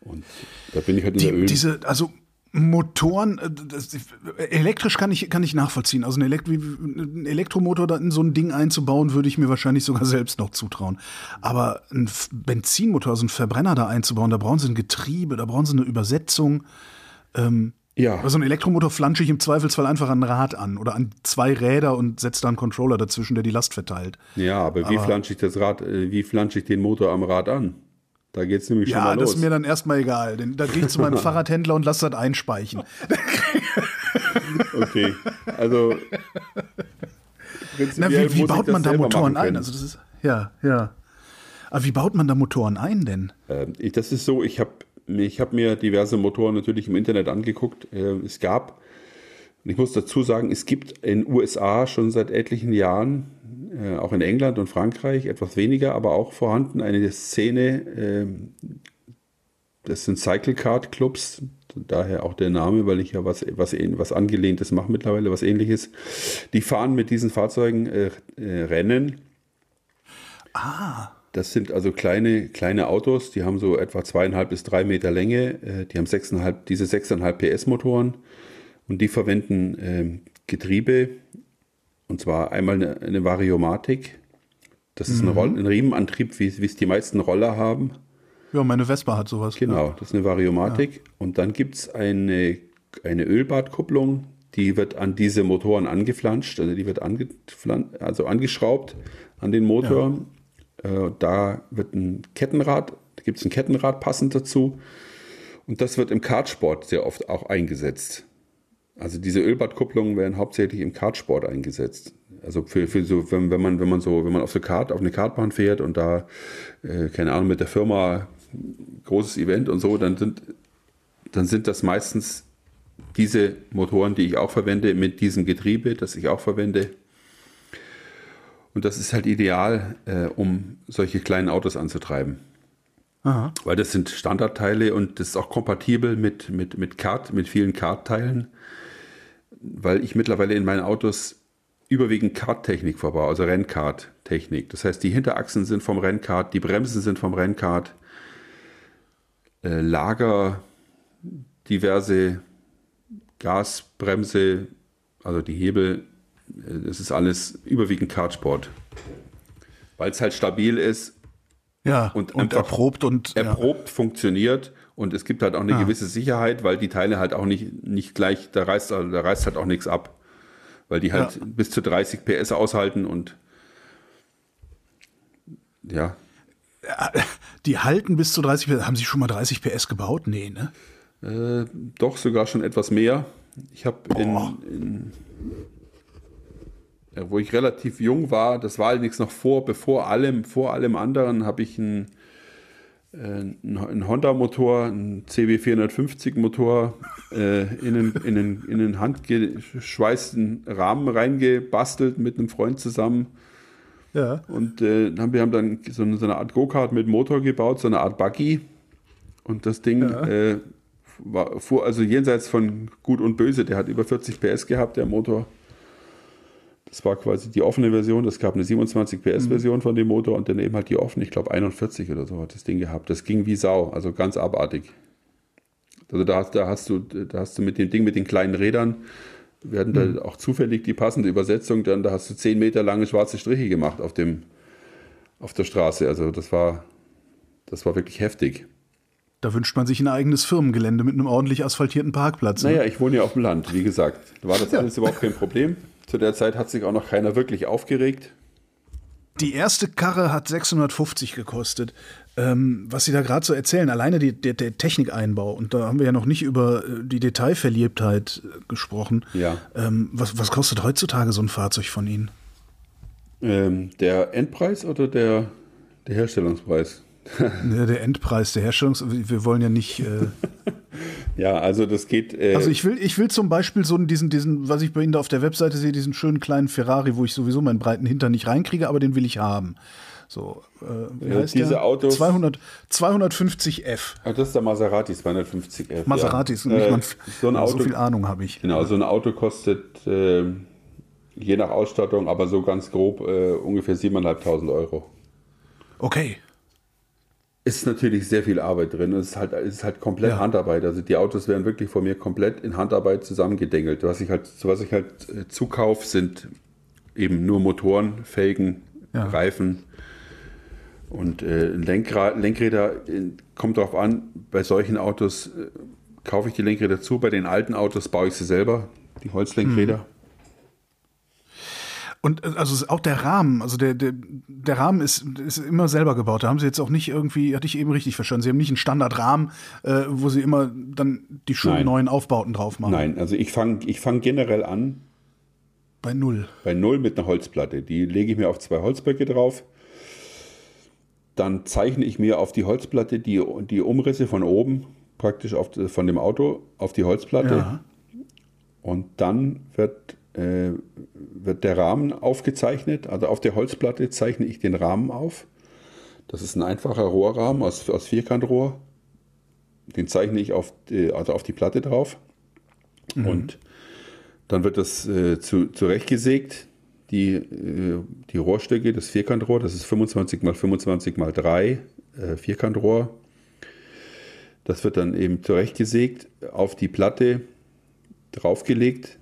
Und da bin ich halt in der Die, Öl. diese, also Motoren, äh, das, elektrisch kann ich, kann ich nachvollziehen. Also ein, Elekt wie- ein Elektromotor da in so ein Ding einzubauen, würde ich mir wahrscheinlich sogar selbst noch zutrauen. Aber ein Benzinmotor, also ein Verbrenner da einzubauen, da brauchen sie ein Getriebe, da brauchen sie eine Übersetzung. ja, Also ein Elektromotor flansche ich im Zweifelsfall einfach an ein Rad an oder an zwei Räder und setze da einen Controller dazwischen, der die Last verteilt. ja, aber wie flansche ich das Rad, äh, wie flansche ich den Motor am Rad an? Da geht es nämlich schon Ja, mal das los. ist mir dann erstmal egal. Denn da gehe ich zu meinem Fahrradhändler und lasse das einspeichen. Okay, also Na, wie, wie baut das man da Motoren ein? Also das ist, ja, ja. Aber wie baut man da Motoren ein denn? Ähm, ich, das ist so, ich habe ich hab mir diverse Motoren natürlich im Internet angeguckt. Äh, es gab, und ich muss dazu sagen, es gibt in USA schon seit etlichen Jahren, äh, auch in England und Frankreich, etwas weniger, aber auch vorhanden, eine Szene, ähm, das sind Cycle Card Clubs, daher auch der Name, weil ich ja was, was, was Angelehntes mache mittlerweile, was ähnliches. Die fahren mit diesen Fahrzeugen äh, äh, Rennen. Das sind also kleine, kleine Autos, die haben so etwa zweieinhalb bis drei Meter Länge. Äh, die haben sechseinhalb, diese 6,5 PS Motoren und die verwenden ähm, Getriebe und zwar einmal eine, eine Variomatik. Das ist ein, Roll, ein Riemenantrieb, wie es die meisten Roller haben. Ja, meine Vespa hat sowas. Genau, das ist eine Variomatik. Und dann gibt es eine, eine Ölbadkupplung, die wird an diese Motoren angeflanscht, also die wird angeflan also angeschraubt an den Motor. Äh, da wird ein Kettenrad, da gibt es ein Kettenrad passend dazu. Und das wird im Kartsport sehr oft auch eingesetzt. Also diese Ölbadkupplungen werden hauptsächlich im Kartsport eingesetzt. Also für, für so, wenn, wenn man, wenn man so, wenn man auf eine Kart, auf eine Kartbahn fährt und da, äh, keine Ahnung, mit der Firma großes Event und so, dann sind, dann sind das meistens diese Motoren, die ich auch verwende, mit diesem Getriebe, das ich auch verwende. Und das ist halt ideal, äh, um solche kleinen Autos anzutreiben. Aha. Weil das sind Standardteile und das ist auch kompatibel mit, mit, mit, Kart, mit vielen Kartteilen, weil ich mittlerweile in meinen Autos überwiegend Karttechnik verbaue, also Rennkarttechnik. Das heißt, die Hinterachsen sind vom Rennkart, die Bremsen sind vom Rennkart, äh, Lager, diverse Gasbremse, also die Hebel, äh, das ist alles überwiegend Kartsport. Weil es halt stabil ist, Ja, Und und, erprobt und ja. erprobt funktioniert und es gibt halt auch eine gewisse Sicherheit, weil die Teile halt auch nicht, nicht gleich, da reißt, da reißt halt auch nichts ab. Weil die halt Ja. bis zu 30 PS aushalten und ja, die halten bis zu 30 PS. Haben Sie schon mal 30 PS gebaut? Nee, ne? äh, doch sogar schon etwas mehr. Ich habe in, in wo ich relativ jung war, das war allerdings noch vor, bevor allem, vor allem anderen, habe ich einen, äh, einen einen Honda-Motor, einen CB450-Motor äh, in einen, in einen, in einen handgeschweißten Rahmen reingebastelt mit einem Freund zusammen. Ja. Und äh, haben, wir haben dann so eine, so eine Art Go-Kart mit Motor gebaut, so eine Art Buggy. Und das Ding äh, war, fuhr also jenseits von Gut und Böse. Der hat über 40 PS gehabt, der Motor. Das war quasi die offene Version. Es gab eine 27 PS Version von dem Motor und dann eben halt die offene. Ich glaube 41 oder so hat das Ding gehabt. Das ging wie Sau, also ganz abartig. Also da, hast- da hast du, da hast du mit dem Ding mit den kleinen Rädern, wir hatten da auch zufällig die passende Übersetzung, dann da hast du 10 Meter lange schwarze Striche gemacht auf dem, auf der Straße. Also das war, das war wirklich heftig. Da wünscht man sich ein eigenes Firmengelände mit einem ordentlich asphaltierten Parkplatz. ne? Naja, ich wohne ja auf dem Land, wie gesagt. Da war das alles überhaupt kein Problem. Zu der Zeit hat sich auch noch keiner wirklich aufgeregt. Die erste Karre hat 650 gekostet. Ähm, was Sie da gerade so erzählen, alleine die, der, der Technikeinbau, und da haben wir ja noch nicht über äh, die Detailverliebtheit äh, gesprochen. Ja. Ähm, was, was kostet heutzutage so ein Fahrzeug von Ihnen? Ähm, der Endpreis oder der, der Herstellungspreis? Ne, der Endpreis, der Herstellungs... Wir wollen ja nicht... Äh, Ja, also das geht. Äh, Also ich will, ich will zum Beispiel so diesen, diesen, was ich bei Ihnen da auf der Webseite sehe, diesen schönen kleinen Ferrari, wo ich sowieso meinen breiten Hintern nicht reinkriege, aber den will ich haben. So, äh, wie Ja, heißt diese der? Autos- 200, 250F. ah, das ist der Maserati 250F. Maserati ja. ist nicht äh, so ein Auto. so viel Ahnung habe ich. Genau, so ein Auto kostet äh, je nach Ausstattung, aber so ganz grob äh, ungefähr 7.500 Euro. Okay. Ist natürlich sehr viel Arbeit drin. Es ist halt, es ist halt komplett Ja. Handarbeit. Also die Autos werden wirklich von mir komplett in Handarbeit zusammengedengelt. Was ich halt, was ich halt äh, zukauf, sind eben nur Motoren, Felgen, Ja. Reifen und äh, Lenkra Lenkräder. äh, Kommt darauf an, bei solchen Autos äh, kaufe ich die Lenkräder zu. Bei den alten Autos baue ich sie selber, die Holzlenkräder. Mhm. Und äh, also auch der Rahmen, also der, der, der Rahmen ist, ist immer selber gebaut. Da haben sie jetzt auch nicht irgendwie, hatte ich eben richtig verstanden, sie haben nicht einen Standardrahmen, äh, wo sie immer dann die schönen Nein. neuen Aufbauten drauf machen. Nein, also ich fange ich fang generell an Bei null. bei Null mit einer Holzplatte. Die lege ich mir auf zwei Holzböcke drauf. Dann zeichne ich mir auf die Holzplatte die, die Umrisse von oben, praktisch auf, von dem Auto, auf die Holzplatte. Ja. Und dann wird, äh, wird der Rahmen aufgezeichnet. Also auf der Holzplatte zeichne ich den Rahmen auf. Das ist ein einfacher Rohrrahmen aus, aus Vierkantrohr. Den zeichne ich auf die, also auf die Platte drauf. Und dann wird das äh, zu, zurechtgesägt. Die, äh, die Rohrstücke, das Vierkantrohr, das ist 25 mal 25 mal 3 äh, Vierkantrohr. Das wird dann eben zurechtgesägt, auf die Platte draufgelegt.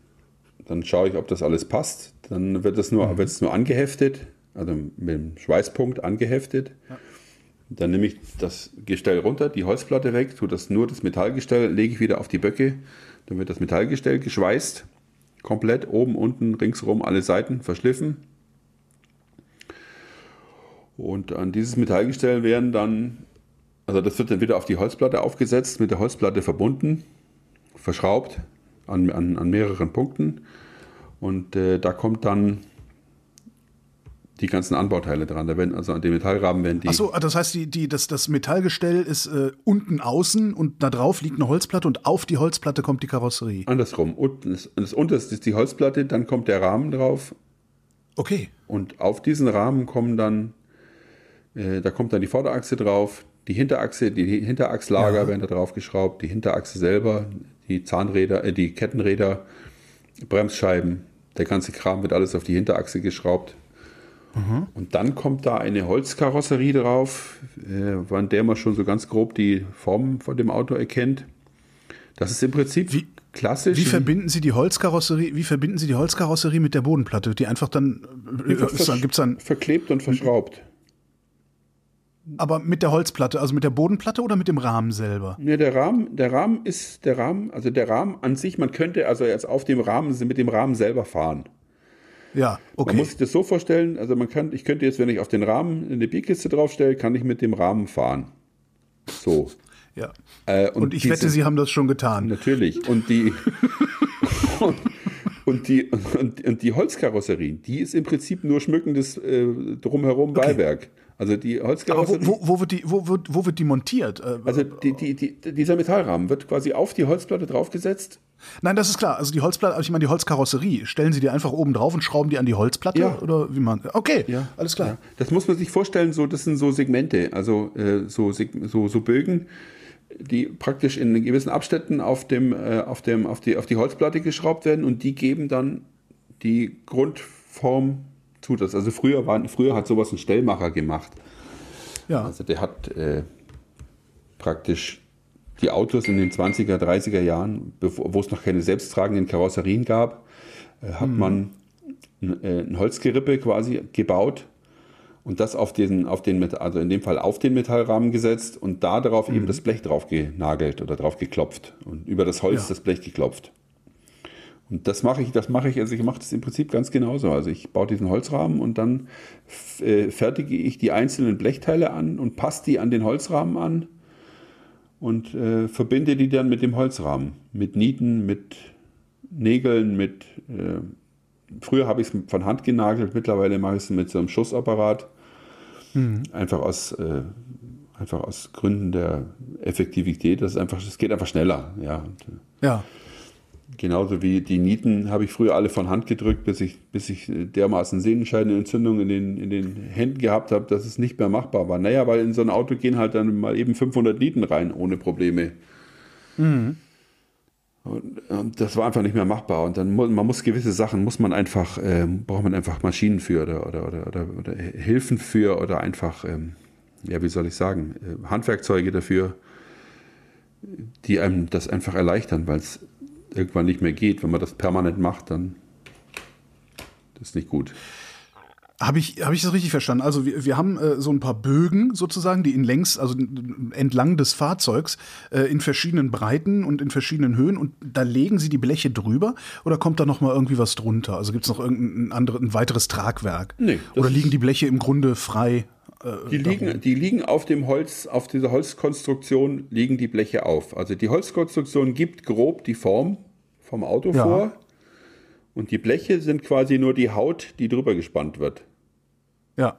Dann schaue ich, ob das alles passt. Dann wird es nur, es nur angeheftet, also mit dem Schweißpunkt angeheftet. Dann nehme ich das Gestell runter, die Holzplatte weg, tue das nur das Metallgestell, lege ich wieder auf die Böcke. Dann wird das Metallgestell geschweißt, komplett oben, unten, ringsrum, alle Seiten verschliffen. Und an dieses Metallgestell werden dann, also das wird dann wieder auf die Holzplatte aufgesetzt, mit der Holzplatte verbunden, verschraubt an, an, an mehreren Punkten. Und äh, da kommt dann die ganzen Anbauteile dran. Da werden also an dem Metallrahmen werden die. Ach so, das heißt, die, die, das, das Metallgestell ist äh, unten außen und da drauf liegt eine Holzplatte und auf die Holzplatte kommt die Karosserie. Andersrum. Unten ist, das unterste ist die Holzplatte, dann kommt der Rahmen drauf Okay. und auf diesen Rahmen kommen dann, äh, da kommt dann die Vorderachse drauf, die Hinterachse, die Hinterachslager werden da drauf geschraubt, die Hinterachse selber, die Zahnräder, äh, die Kettenräder, Bremsscheiben, der ganze Kram wird alles auf die Hinterachse geschraubt. Und dann kommt da eine Holzkarosserie drauf, äh, an der man schon so ganz grob die Form von dem Auto erkennt. Das ist im Prinzip Wie- klassisch. Wie verbinden Sie die Holzkarosserie, wie verbinden Sie die Holzkarosserie mit der Bodenplatte, die einfach dann, äh, dann gibt's dann, verklebt und verschraubt. Aber mit der Holzplatte, also mit der Bodenplatte oder mit dem Rahmen selber? Ne, der Rahmen, der Rahmen ist der Rahmen, also der Rahmen an sich, man könnte also jetzt auf dem Rahmen mit dem Rahmen selber fahren. Ja, Man okay. muss sich das so vorstellen, also man kann, ich könnte jetzt, wenn ich auf den Rahmen eine Bierkiste draufstelle, kann ich mit dem Rahmen fahren. So. ja. Äh, Und ich diese- wette, Sie haben das schon getan. Natürlich. Und die, und, und die, und, und die Holzkarosserie, die ist im Prinzip nur schmückendes äh, drumherum Beiwerk. Also die Holzkarosserie. wo, wo, wo, wird die, wo, wird, wo wird die montiert? Äh, also die, die, die, dieser Metallrahmen wird quasi auf die Holzplatte draufgesetzt. Nein, das ist klar. Also die Holzplatte, also ich meine die Holzkarosserie, stellen Sie die einfach oben drauf und schrauben die an die Holzplatte? Ja. Oder wie man. Okay, alles klar. Ja. Das muss man sich vorstellen, so, das sind so Segmente, also äh, so, so, so Bögen, die praktisch in gewissen Abständen auf, dem, äh, auf, dem, auf, die, auf die Holzplatte geschraubt werden und die geben dann die Grundform zu. Das, also früher, waren, früher hat sowas ein Stellmacher gemacht. Ja. Also der hat äh, praktisch die Autos in den 20er, 30er Jahren, wo es noch keine selbsttragenden Karosserien gab, äh, hat man ein, äh, ein Holzgerippe quasi gebaut und das auf den, auf den also in dem Fall auf den Metallrahmen gesetzt und da darauf eben das Blech drauf genagelt oder drauf geklopft und über das Holz Ja. das Blech geklopft. Und das mache ich, das mache ich, also ich mache das im Prinzip ganz genauso. Also ich baue diesen Holzrahmen und dann äh, fertige ich die einzelnen Blechteile an und passe die an den Holzrahmen an und äh, verbinde die dann mit dem Holzrahmen. Mit Nieten, mit Nägeln, mit äh, früher habe ich es von Hand genagelt, mittlerweile mache ich es mit so einem Schussapparat. Einfach aus äh, Einfach aus Gründen der Effektivität. Das, ist einfach, das geht einfach schneller. Ja. Und, äh, Ja. Genauso wie die Nieten habe ich früher alle von Hand gedrückt, bis ich, bis ich dermaßen Sehnenscheidenentzündung in den, in den Händen gehabt habe, dass es nicht mehr machbar war. Naja, weil in so ein Auto gehen halt dann mal eben 500 Nieten rein, ohne Probleme. Und, und das war einfach nicht mehr machbar. Und dann muss man muss gewisse Sachen, muss man einfach, ähm, braucht man einfach Maschinen für oder, oder, oder, oder, oder Hilfen für oder einfach, ähm, ja, wie soll ich sagen, äh, Handwerkzeuge dafür, die einem das einfach erleichtern, weil es irgendwann nicht mehr geht. Wenn man das permanent macht, dann das ist nicht gut. Habe ich, hab ich das richtig verstanden? Also wir, wir haben äh, so ein paar Bögen sozusagen, die in längs, also entlang des Fahrzeugs äh, in verschiedenen Breiten und in verschiedenen Höhen und da legen Sie die Bleche drüber oder kommt da noch mal irgendwie was drunter? Also gibt es noch irgendein andere, ein weiteres Tragwerk? Nee, oder liegen die Bleche im Grunde frei? Äh, Die liegen, die liegen auf dem Holz, auf dieser Holzkonstruktion liegen die Bleche auf. Also die Holzkonstruktion gibt grob die Form vom Auto Ja. vor. Und die Bleche sind quasi nur die Haut, die drüber gespannt wird. ja.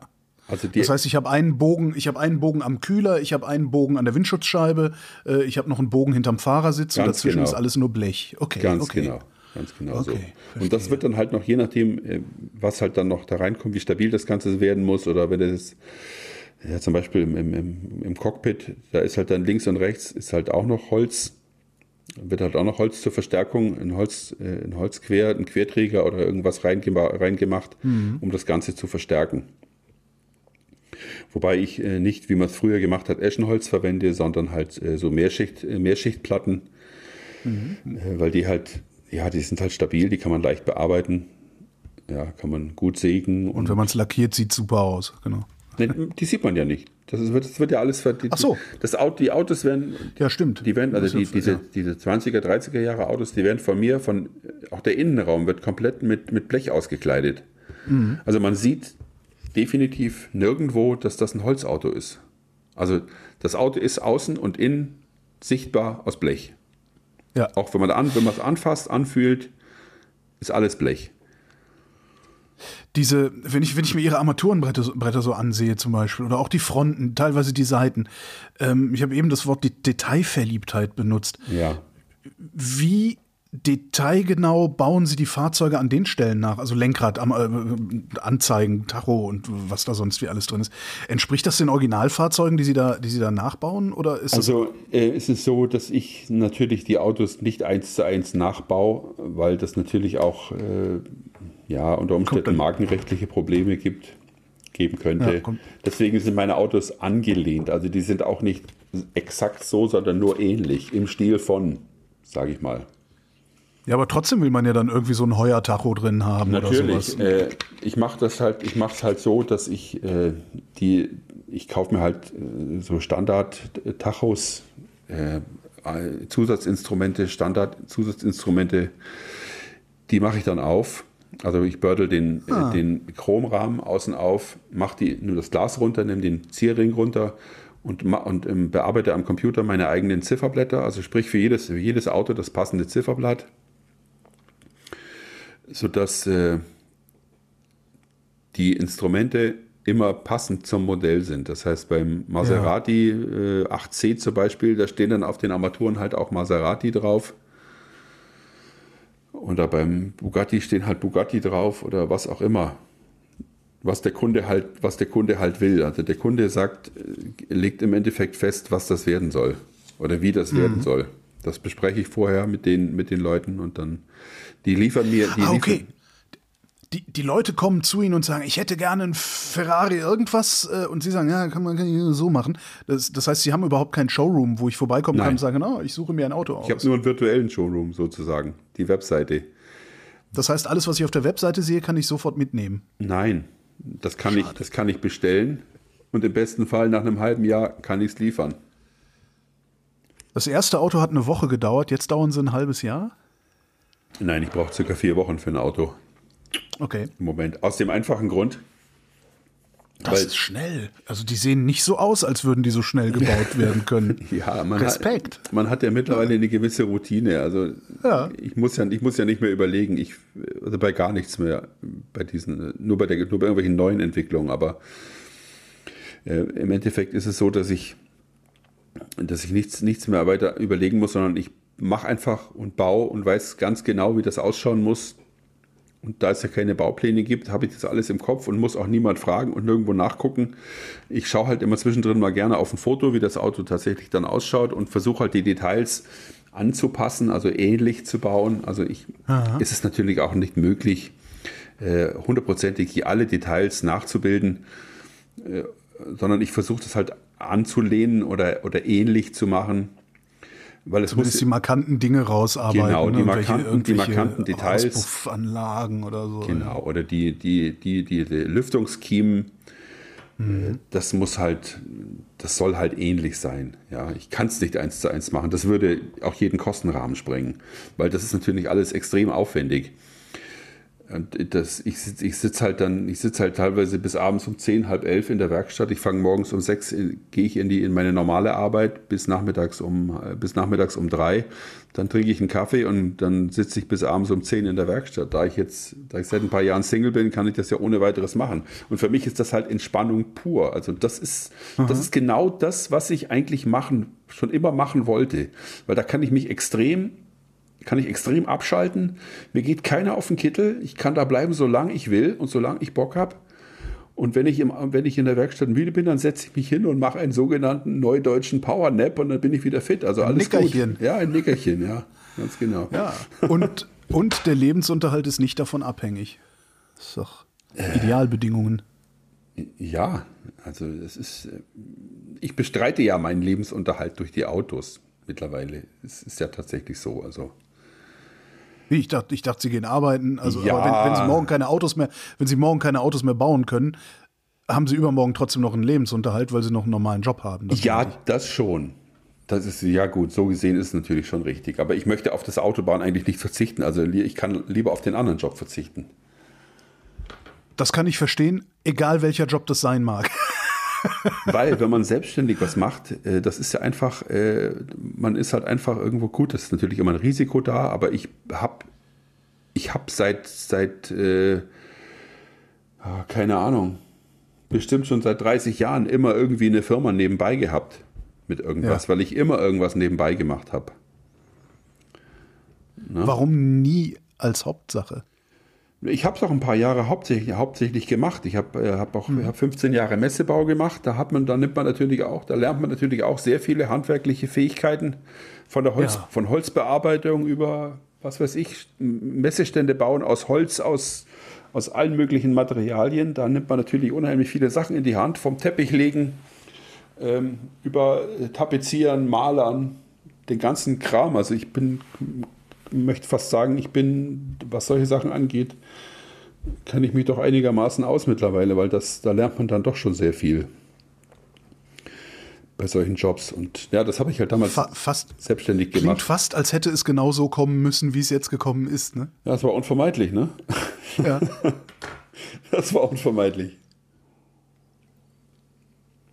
Also die, Das heißt, ich habe einen Bogen, ich habe einen Bogen am Kühler, ich habe einen Bogen an der Windschutzscheibe, äh, ich habe noch einen Bogen hinterm Fahrersitz und dazwischen genau. ist alles nur Blech. Okay, Ganz okay. genau. Ganz genau so. Okay, Und das wird dann halt noch, je nachdem, äh, was halt dann noch da reinkommt, wie stabil das Ganze werden muss, oder wenn es ja, zum Beispiel im, im, im Cockpit, da ist halt dann links und rechts ist halt auch noch Holz, wird halt auch noch Holz zur Verstärkung, ein Holz, äh, ein Holzquer, ein Querträger oder irgendwas reingema reingemacht, um das Ganze zu verstärken. Wobei ich äh, nicht, wie man es früher gemacht hat, Eschenholz verwende, sondern halt äh, so Mehrschicht, äh, Mehrschichtplatten, äh, weil die halt, ja, die sind halt stabil, die kann man leicht bearbeiten, ja, kann man gut sägen Und wenn man es lackiert, sieht super aus. Genau. Ne, die sieht man ja nicht. Das, ist, das wird ja alles ver Ach so. Das Auto, die Autos werden, Ja, stimmt. die werden, also die, ist ja- diese, diese 20er, 30er Jahre Autos, die werden von mir, von auch der Innenraum wird komplett mit, mit Blech ausgekleidet. Mhm. Also man sieht definitiv nirgendwo, dass das ein Holzauto ist. Also das Auto ist außen und innen sichtbar aus Blech. Ja. Auch wenn man an, wenn man es anfasst, anfühlt, ist alles Blech. Diese, wenn ich, wenn ich mir ihre Armaturenbretter so- Bretter so ansehe zum Beispiel, oder auch die Fronten, teilweise die Seiten. Ähm, ich habe eben das Wort die Detailverliebtheit benutzt. Ja. Wie detailgenau bauen Sie die Fahrzeuge an den Stellen nach? Also Lenkrad, am, äh, Anzeigen, Tacho und was da sonst wie alles drin ist. Entspricht das den Originalfahrzeugen, die Sie da, die Sie da nachbauen? Oder ist Also äh, es ist so, dass ich natürlich die Autos nicht eins zu eins nachbaue, weil das natürlich auch äh, ja, unter Umständen markenrechtliche Probleme gibt, geben könnte. Ja, Deswegen sind meine Autos angelehnt. Also die sind auch nicht exakt so, sondern nur ähnlich im Stil von, sage ich mal. Ja, aber trotzdem will man ja dann irgendwie so ein Heuer-Tacho drin haben oder Natürlich. sowas. Äh, ich mache das halt, ich mache es halt so, dass ich äh, die, ich kaufe mir halt äh, so Standard-Tachos, äh, Zusatzinstrumente, Standard-Zusatzinstrumente, die mache ich dann auf. Also ich bördel den, äh, den Chromrahmen außen auf, mache die nur das Glas runter, nehme den Zierring runter und, und ähm, bearbeite am Computer meine eigenen Zifferblätter. Also sprich für jedes, für jedes Auto das passende Zifferblatt sodass äh, die Instrumente immer passend zum Modell sind. Das heißt, beim Maserati äh, 8C zum Beispiel, da stehen dann auf den Armaturen halt auch Maserati drauf. Oder beim Bugatti stehen halt Bugatti drauf oder was auch immer. Was der Kunde halt, was der Kunde halt will. Also der Kunde sagt, äh, legt im Endeffekt fest, was das werden soll. Oder wie das werden soll. Das bespreche ich vorher mit den, mit den Leuten und dann, die liefern mir, die Ah, okay. liefern, Die, die Leute kommen zu Ihnen und sagen, ich hätte gerne einen Ferrari irgendwas äh, und Sie sagen, ja, kann man kann ich so machen. Das, das heißt, Sie haben überhaupt keinen Showroom, wo ich vorbeikommen kann Nein. und sagen, oh, ich suche mir ein Auto aus. Ich habe nur einen virtuellen Showroom sozusagen, die Webseite. Das heißt, alles, was ich auf der Webseite sehe, kann ich sofort mitnehmen. Nein, das kann, ich, das kann ich bestellen und im besten Fall nach einem halben Jahr kann ich es liefern. Das erste Auto hat eine Woche gedauert, jetzt dauern sie ein halbes Jahr. Nein, ich brauche circa vier Wochen für ein Auto Okay. im Moment. Aus dem einfachen Grund, Das Weil- ist schnell. Also die sehen nicht so aus, als würden die so schnell gebaut werden können. ja, man Respekt. Hat, man hat ja mittlerweile eine gewisse Routine. Also Ja. ich, muss ja, ich muss ja nicht mehr überlegen, ich, also bei gar nichts mehr, bei diesen, nur bei, der, nur bei irgendwelchen neuen Entwicklungen. Aber äh, im Endeffekt ist es so, dass ich dass ich nichts, nichts mehr weiter überlegen muss, sondern ich mache einfach und baue und weiß ganz genau, wie das ausschauen muss. Und da es ja keine Baupläne gibt, habe ich das alles im Kopf und muss auch niemand fragen und nirgendwo nachgucken. Ich schaue halt immer zwischendrin mal gerne auf ein Foto, wie das Auto tatsächlich dann ausschaut und versuche halt die Details anzupassen, also ähnlich zu bauen. Also ich, ist es natürlich auch nicht möglich, äh, hundertprozentig alle Details nachzubilden, äh, sondern ich versuche das halt anzulehnen oder, oder ähnlich zu machen. Weil es Zumindest muss, die markanten Dinge rausarbeiten. Genau, die, ne? markanten, die markanten Details. Auspuffanlagen oder so. Genau, ja. oder die, die, die, die, die Lüftungskiemen. Mhm. Das muss halt, das soll halt ähnlich sein. Ja, ich kann es nicht eins zu eins machen. Das würde auch jeden Kostenrahmen sprengen, weil das ist natürlich alles extrem aufwendig. Und das, ich sitze ich sitz halt dann, ich sitze halt teilweise bis abends um zehn, halb elf in der Werkstatt. Ich fange morgens um sechs, gehe ich in die in meine normale Arbeit bis nachmittags um bis nachmittags um drei. Dann trinke ich einen Kaffee und dann sitze ich bis abends um zehn in der Werkstatt. Da ich jetzt, da ich seit ein paar Jahren Single bin, kann ich das ja ohne weiteres machen. Und für mich ist das halt Entspannung pur. Also das ist, mhm. das ist genau das, was ich eigentlich machen, schon immer machen wollte. Weil da kann ich mich extrem kann ich extrem abschalten. Mir geht keiner auf den Kittel. Ich kann da bleiben, solange ich will und solange ich Bock habe. Und wenn ich, im, wenn ich in der Werkstatt müde bin, dann setze ich mich hin und mache einen sogenannten neudeutschen Power Nap und dann bin ich wieder fit. Also alles ein Nickerchen. Gut. Ja, ein Nickerchen, ja, ganz genau. Ja. Und, und der Lebensunterhalt ist nicht davon abhängig. Das ist doch Idealbedingungen. Ja, also es ist, äh, ich bestreite ja meinen Lebensunterhalt durch die Autos mittlerweile. Es ist ja tatsächlich so. Also ich dachte, ich dachte, sie gehen arbeiten. Also, ja. aber wenn, wenn, sie morgen keine Autos mehr, wenn sie morgen keine Autos mehr bauen können, haben sie übermorgen trotzdem noch einen Lebensunterhalt, weil sie noch einen normalen Job haben. Das ja, das schon. Das ist ja gut, so gesehen ist es natürlich schon richtig. Aber ich möchte auf das Autobahn eigentlich nicht verzichten. Also ich kann lieber auf den anderen Job verzichten. Das kann ich verstehen, egal welcher Job das sein mag. Weil, wenn man selbstständig was macht, äh, das ist ja einfach, äh, man ist halt einfach irgendwo gut. Das ist natürlich immer ein Risiko da, aber ich habe ich hab seit, seit äh, ah, keine Ahnung, bestimmt schon seit 30 Jahren immer irgendwie eine Firma nebenbei gehabt mit irgendwas, ja. weil ich immer irgendwas nebenbei gemacht habe. Warum nie als Hauptsache? Ich habe es auch ein paar Jahre hauptsächlich, hauptsächlich gemacht. Ich habe äh, hab auch hm. hab 15 Jahre Messebau gemacht. Da hat man, da nimmt man natürlich auch, da lernt man natürlich auch sehr viele handwerkliche Fähigkeiten von der Holz, ja. von Holzbearbeitung über, was weiß ich, Messestände bauen aus Holz, aus, aus allen möglichen Materialien. Da nimmt man natürlich unheimlich viele Sachen in die Hand, vom Teppich legen, ähm, über Tapezieren, Malern, den ganzen Kram. Also ich bin möchte fast sagen, ich bin, was solche Sachen angeht, kann ich mich doch einigermaßen aus mittlerweile, weil das, da lernt man dann doch schon sehr viel bei solchen Jobs. Und ja, das habe ich halt damals Fa fast selbstständig gemacht. Klingt fast, als hätte es genau so kommen müssen, wie es jetzt gekommen ist. Ne? Ja, das war unvermeidlich, ne? Ja. das war unvermeidlich.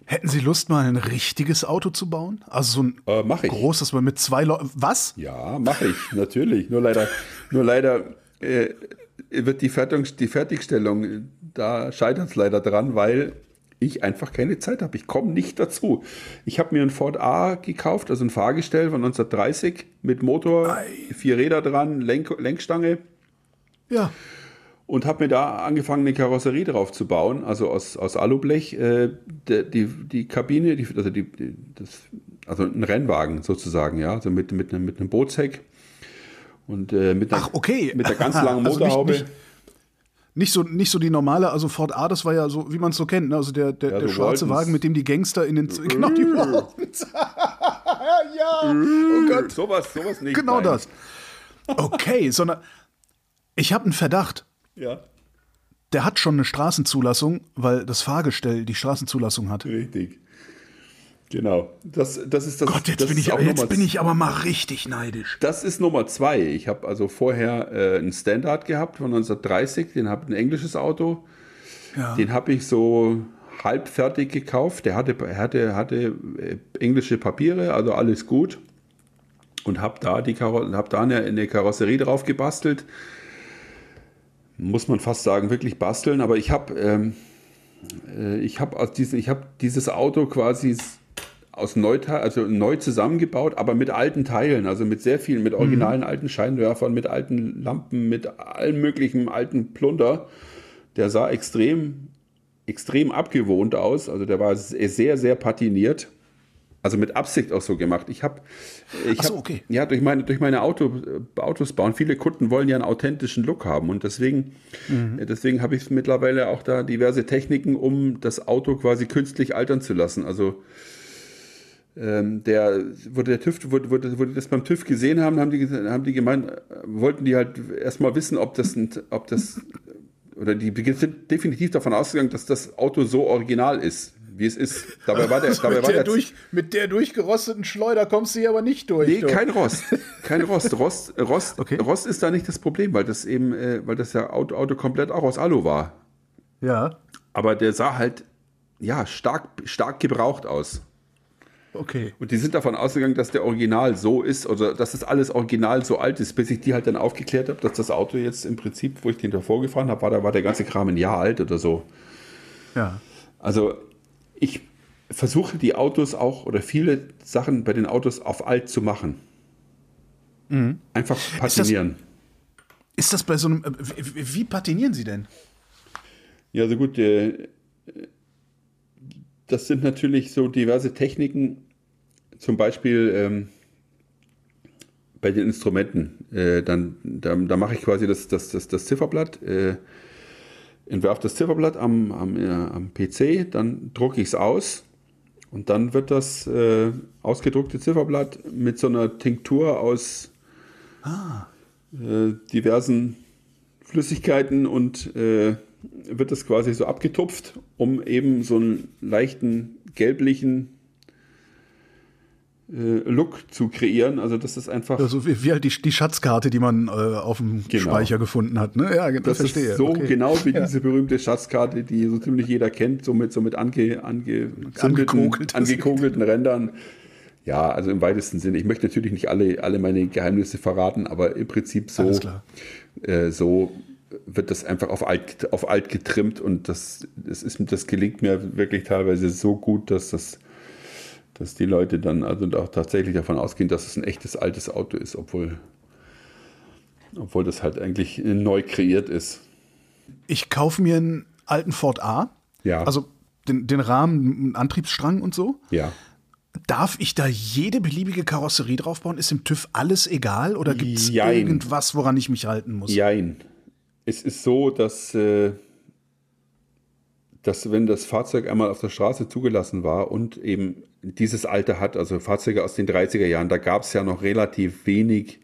Hätten Sie Lust, mal ein richtiges Auto zu bauen? Also so ein äh, mach ich. großes, man mit zwei Leuten. Was? Ja, mache ich, natürlich. Nur leider, nur leider äh, wird die, Fertig die Fertigstellung, da scheitert es leider dran, weil ich einfach keine Zeit habe. Ich komme nicht dazu. Ich habe mir ein Ford A gekauft, also ein Fahrgestell von 1930 mit Motor, Ei. vier Räder dran, Lenk Lenkstange. Ja und habe mir da angefangen, eine Karosserie drauf zu bauen, also aus, aus Alublech. Äh, die, die, die Kabine, die, also, die, das, also ein Rennwagen sozusagen, ja, also mit, mit, mit einem Bootsheck und äh, mit, einer, Ach, okay. mit der ganz langen Motorhaube. Also nicht, nicht, nicht, so, nicht so die normale, also Ford A, das war ja so, wie man es so kennt, ne? also der, der, ja, der schwarze Wagen, mit dem die Gangster in den. genau, die Waltons. ja, oh Gott. Sowas, sowas nicht. Genau nein. das. Okay, sondern ich habe einen Verdacht. Ja. Der hat schon eine Straßenzulassung, weil das Fahrgestell die Straßenzulassung hat. Richtig. Genau. Das, das ist das. Gott, jetzt, das bin, ich, jetzt bin ich aber mal richtig neidisch. Das ist Nummer zwei. Ich habe also vorher äh, einen Standard gehabt von 1930, den habe ein englisches Auto. Ja. Den habe ich so halb fertig gekauft. Der hatte, hatte, hatte äh, englische Papiere, also alles gut. Und habe da, die hab da eine, eine Karosserie drauf gebastelt muss man fast sagen, wirklich basteln. Aber ich habe ähm, äh, ich hab diese, hab dieses Auto quasi aus Neuteil, also neu zusammengebaut, aber mit alten Teilen, also mit sehr vielen, mit originalen mhm. alten Scheinwerfern, mit alten Lampen, mit allem möglichen alten Plunder. Der sah extrem, extrem abgewohnt aus. Also der war sehr, sehr patiniert. Also mit Absicht auch so gemacht. Ich habe, ich so, hab, okay. ja, durch meine, durch meine Auto, Autos bauen, viele Kunden wollen ja einen authentischen Look haben und deswegen, mhm. deswegen habe ich mittlerweile auch da diverse Techniken, um das Auto quasi künstlich altern zu lassen. Also ähm, der, wo der TÜV, wo, wo die das beim TÜV gesehen haben, haben die, haben die gemeint, wollten die halt erstmal wissen, ob das, ob das, oder die sind definitiv davon ausgegangen, dass das Auto so original ist, wie es ist. Dabei war der, also dabei mit, war der, der durch, mit der durchgerosteten Schleuder kommst du hier aber nicht durch. Nee, du. kein Rost. Kein Rost. Rost, Rost, okay. Rost ist da nicht das Problem, weil das eben, äh, weil das ja Auto, Auto komplett auch aus Alu war. Ja. Aber der sah halt, ja, stark, stark gebraucht aus. Okay. Und die sind davon ausgegangen, dass der Original so ist oder dass das alles original so alt ist, bis ich die halt dann aufgeklärt habe, dass das Auto jetzt im Prinzip, wo ich den davor gefahren habe, war, da war der ganze Kram ein Jahr alt oder so. Ja. Also ich versuche die Autos auch oder viele Sachen bei den Autos auf alt zu machen. Mhm. Einfach patinieren. Ist das, ist das, bei so einem. Äh, wie, wie patinieren Sie denn? Ja, so also gut. Äh, das sind natürlich so diverse Techniken, zum Beispiel ähm, bei den Instrumenten. Äh, dann, da, da mache ich quasi das, das, das, das Zifferblatt, äh, entwerfe das Zifferblatt am, am, äh, am PC, dann drucke ich es aus und dann wird das äh, ausgedruckte Zifferblatt mit so einer Tinktur aus ah. Äh, diversen Flüssigkeiten und äh, wird das quasi so abgetupft, um eben so einen leichten gelblichen Look zu kreieren. Also das ist einfach. Also wie, halt die, die Schatzkarte, die man äh, auf dem genau. Speicher gefunden hat. Ne? Ja, das, verstehe. Ist so okay. genau wie ja. diese berühmte Schatzkarte, die so ziemlich jeder kennt, so mit, so mit ange, ange angekogelten Rändern. Ja, also im weitesten Sinne. Ich möchte natürlich nicht alle, alle meine Geheimnisse verraten, aber im Prinzip so, äh, so wird das einfach auf alt, auf alt getrimmt und das, das, ist, das gelingt mir wirklich teilweise so gut, dass das dass die Leute dann also auch tatsächlich davon ausgehen, dass es ein echtes altes Auto ist, obwohl, obwohl das halt eigentlich neu kreiert ist. Ich kaufe mir einen alten Ford A. Ja. Also den, den Rahmen, Antriebsstrang und so. Ja. Darf ich da jede beliebige Karosserie draufbauen? Ist im TÜV alles egal oder gibt es irgendwas, woran ich mich halten muss? Jein. Es ist so, dass, äh, dass wenn das Fahrzeug einmal auf der Straße zugelassen war und eben dieses Alter hat, also Fahrzeuge aus den 30er Jahren, da gab es ja noch relativ wenig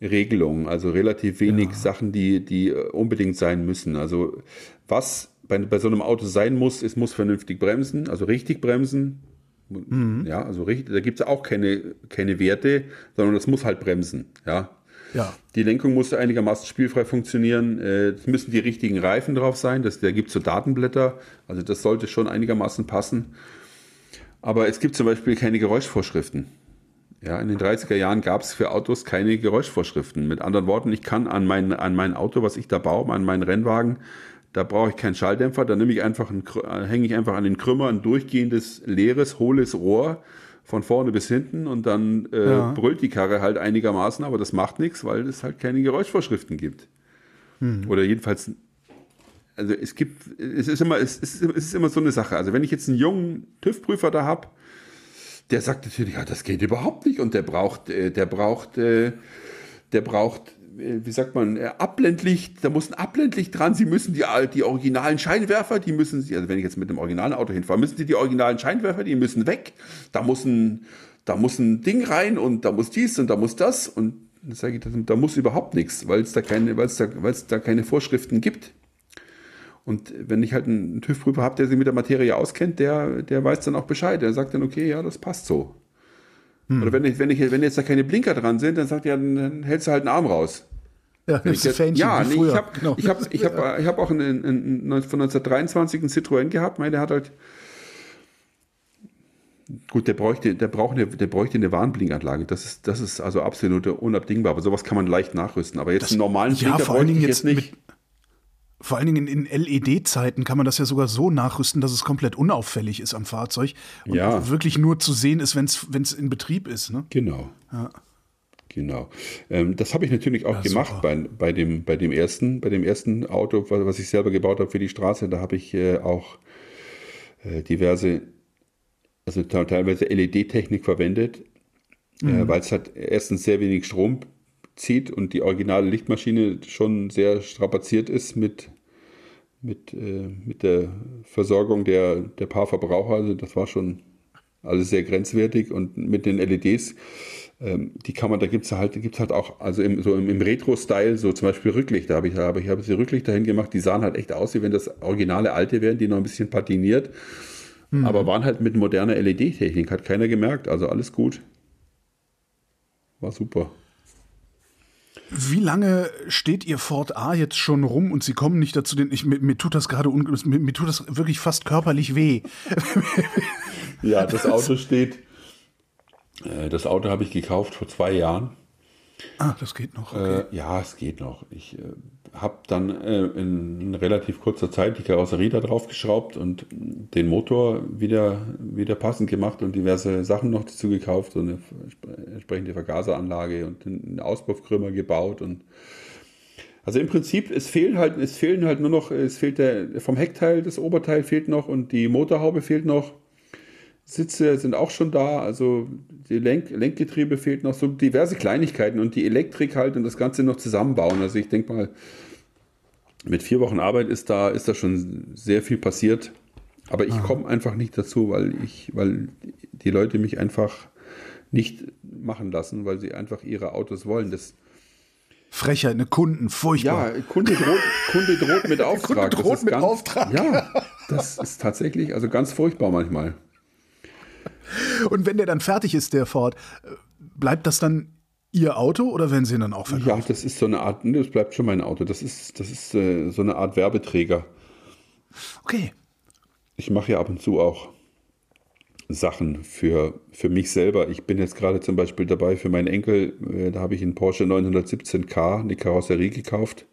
Regelungen, also relativ wenig ja. Sachen, die, die unbedingt sein müssen. Also was bei, bei so einem Auto sein muss, es muss vernünftig bremsen, also richtig bremsen. Mhm. Ja, also richtig, da gibt es auch keine, keine Werte, sondern das muss halt bremsen. Ja, ja. Die Lenkung muss einigermaßen spielfrei funktionieren. Äh, es müssen die richtigen Reifen drauf sein. Das, da gibt es so Datenblätter. Also das sollte schon einigermaßen passen. Aber es gibt zum Beispiel keine Geräuschvorschriften. Ja, in den 30er Jahren gab es für Autos keine Geräuschvorschriften. Mit anderen Worten, ich kann an mein, an mein Auto, was ich da baue, an meinen Rennwagen, da brauche ich keinen Schalldämpfer, da nehme ich einfach ein, hänge ich einfach an den Krümmer ein durchgehendes, leeres, hohles Rohr von vorne bis hinten und dann äh, ja. brüllt die Karre halt einigermaßen, aber das macht nichts, weil es halt keine Geräuschvorschriften gibt. Hm. Oder jedenfalls, also es gibt, es ist immer, es ist, es ist immer so eine Sache. Also wenn ich jetzt einen jungen TÜV-Prüfer da habe, der sagt natürlich, ja, das geht überhaupt nicht und der braucht, äh, der braucht, äh, der braucht wie sagt man, äh, Abblendlicht, da muss ein Abblendlicht dran. Sie müssen die, die originalen Scheinwerfer, die müssen Sie, also wenn ich jetzt mit einem originalen Auto hinfahre, müssen Sie die originalen Scheinwerfer, die müssen weg. Da muss ein, da muss ein Ding rein und da muss dies und da muss das. Und sage ich, da muss überhaupt nichts, weil es da keine, weil es da, weil es da keine Vorschriften gibt. Und wenn ich halt einen TÜV-Prüfer habe, der sich mit der Materie auskennt, der, der weiß dann auch Bescheid. Der sagt dann, okay, ja, das passt so. Hm. Oder wenn, ich, wenn, ich, wenn jetzt da keine Blinker dran sind, dann sagt er, dann hältst du halt einen Arm raus. Ja, ich jetzt, Fähnchen, ja nee, ich habe genau. ich hab, ich hab, ich hab auch einen, einen, einen, von 1923 einen Citroën gehabt. Meine, der hat halt. Gut, der bräuchte, der, braucht eine, der bräuchte eine Warnblinkanlage. Das ist, das ist also absolut unabdingbar. Aber sowas kann man leicht nachrüsten. Aber jetzt das, einen normalen Blinker ja, vor allen Dingen jetzt, jetzt nicht. Mit, Vor allen Dingen in, LED-Zeiten kann man das ja sogar so nachrüsten, dass es komplett unauffällig ist am Fahrzeug und Ja. wirklich nur zu sehen ist, wenn es in Betrieb ist. Ne? Genau. Genau. Ähm, das habe ich natürlich auch Ja, gemacht bei, bei, dem, bei, dem ersten, bei dem ersten Auto, wa- was ich selber gebaut habe für die Straße. Da habe ich äh, auch äh, diverse, also te- teilweise LED-Technik verwendet, äh, weil es halt erstens sehr wenig Strom zieht und die originale Lichtmaschine schon sehr strapaziert ist mit, mit, äh, mit der Versorgung der, der paar Verbraucher. Also das war schon alles sehr grenzwertig und mit den LEDs, ähm, die kann man, da gibt es halt, gibt's halt auch, also im, so im, im Retro-Style, so zum Beispiel Rücklichter habe ich, habe ich habe die Rücklichter hingemacht, die sahen halt echt aus, wie wenn das originale alte wären, die noch ein bisschen patiniert, aber waren halt mit moderner LED-Technik, hat keiner gemerkt, also alles gut. War super. Wie lange steht Ihr Ford A jetzt schon rum und Sie kommen nicht dazu, den ich, mir, mir tut das gerade, mir, mir tut das wirklich fast körperlich weh. Ja, das Auto steht, äh, das Auto habe ich gekauft vor zwei Jahren. Ah, das geht noch. Okay. Äh, ja, es geht noch. Ich äh, habe dann äh, in relativ kurzer Zeit die Karosserie da drauf geschraubt und den Motor wieder, wieder passend gemacht und diverse Sachen noch dazu gekauft, so eine entsprechende Vergaseranlage und einen Auspuffkrümmer gebaut und also im Prinzip, es fehlen halt, es fehlen halt nur noch, es fehlt der, vom Heckteil, das Oberteil fehlt noch und die Motorhaube fehlt noch. Sitze sind auch schon da, also die Lenk Lenkgetriebe fehlt noch, so diverse Kleinigkeiten und die Elektrik halt und das Ganze noch zusammenbauen. Also ich denke mal, mit vier Wochen Arbeit ist da, ist da schon sehr viel passiert. Aber ich komme einfach nicht dazu, weil ich, weil die Leute mich einfach nicht machen lassen, weil sie einfach ihre Autos wollen. Das, Frechheit, eine Kunden, furchtbar. ja, Kunde droht, Kunde droht mit Auftrag. droht ist mit ganz, Auftrag. Ja, das ist tatsächlich, also ganz furchtbar manchmal. Und wenn der dann fertig ist, der Ford, äh, bleibt das dann Ihr Auto oder werden Sie ihn dann auch verkaufen? Ja, das ist so eine Art, das bleibt schon mein Auto. Das ist, das ist äh, so eine Art Werbeträger. Okay. Ich mache ja ab und zu auch Sachen für, für mich selber. Ich bin jetzt gerade zum Beispiel dabei für meinen Enkel, äh, da habe ich einen Porsche 917K, eine Karosserie gekauft.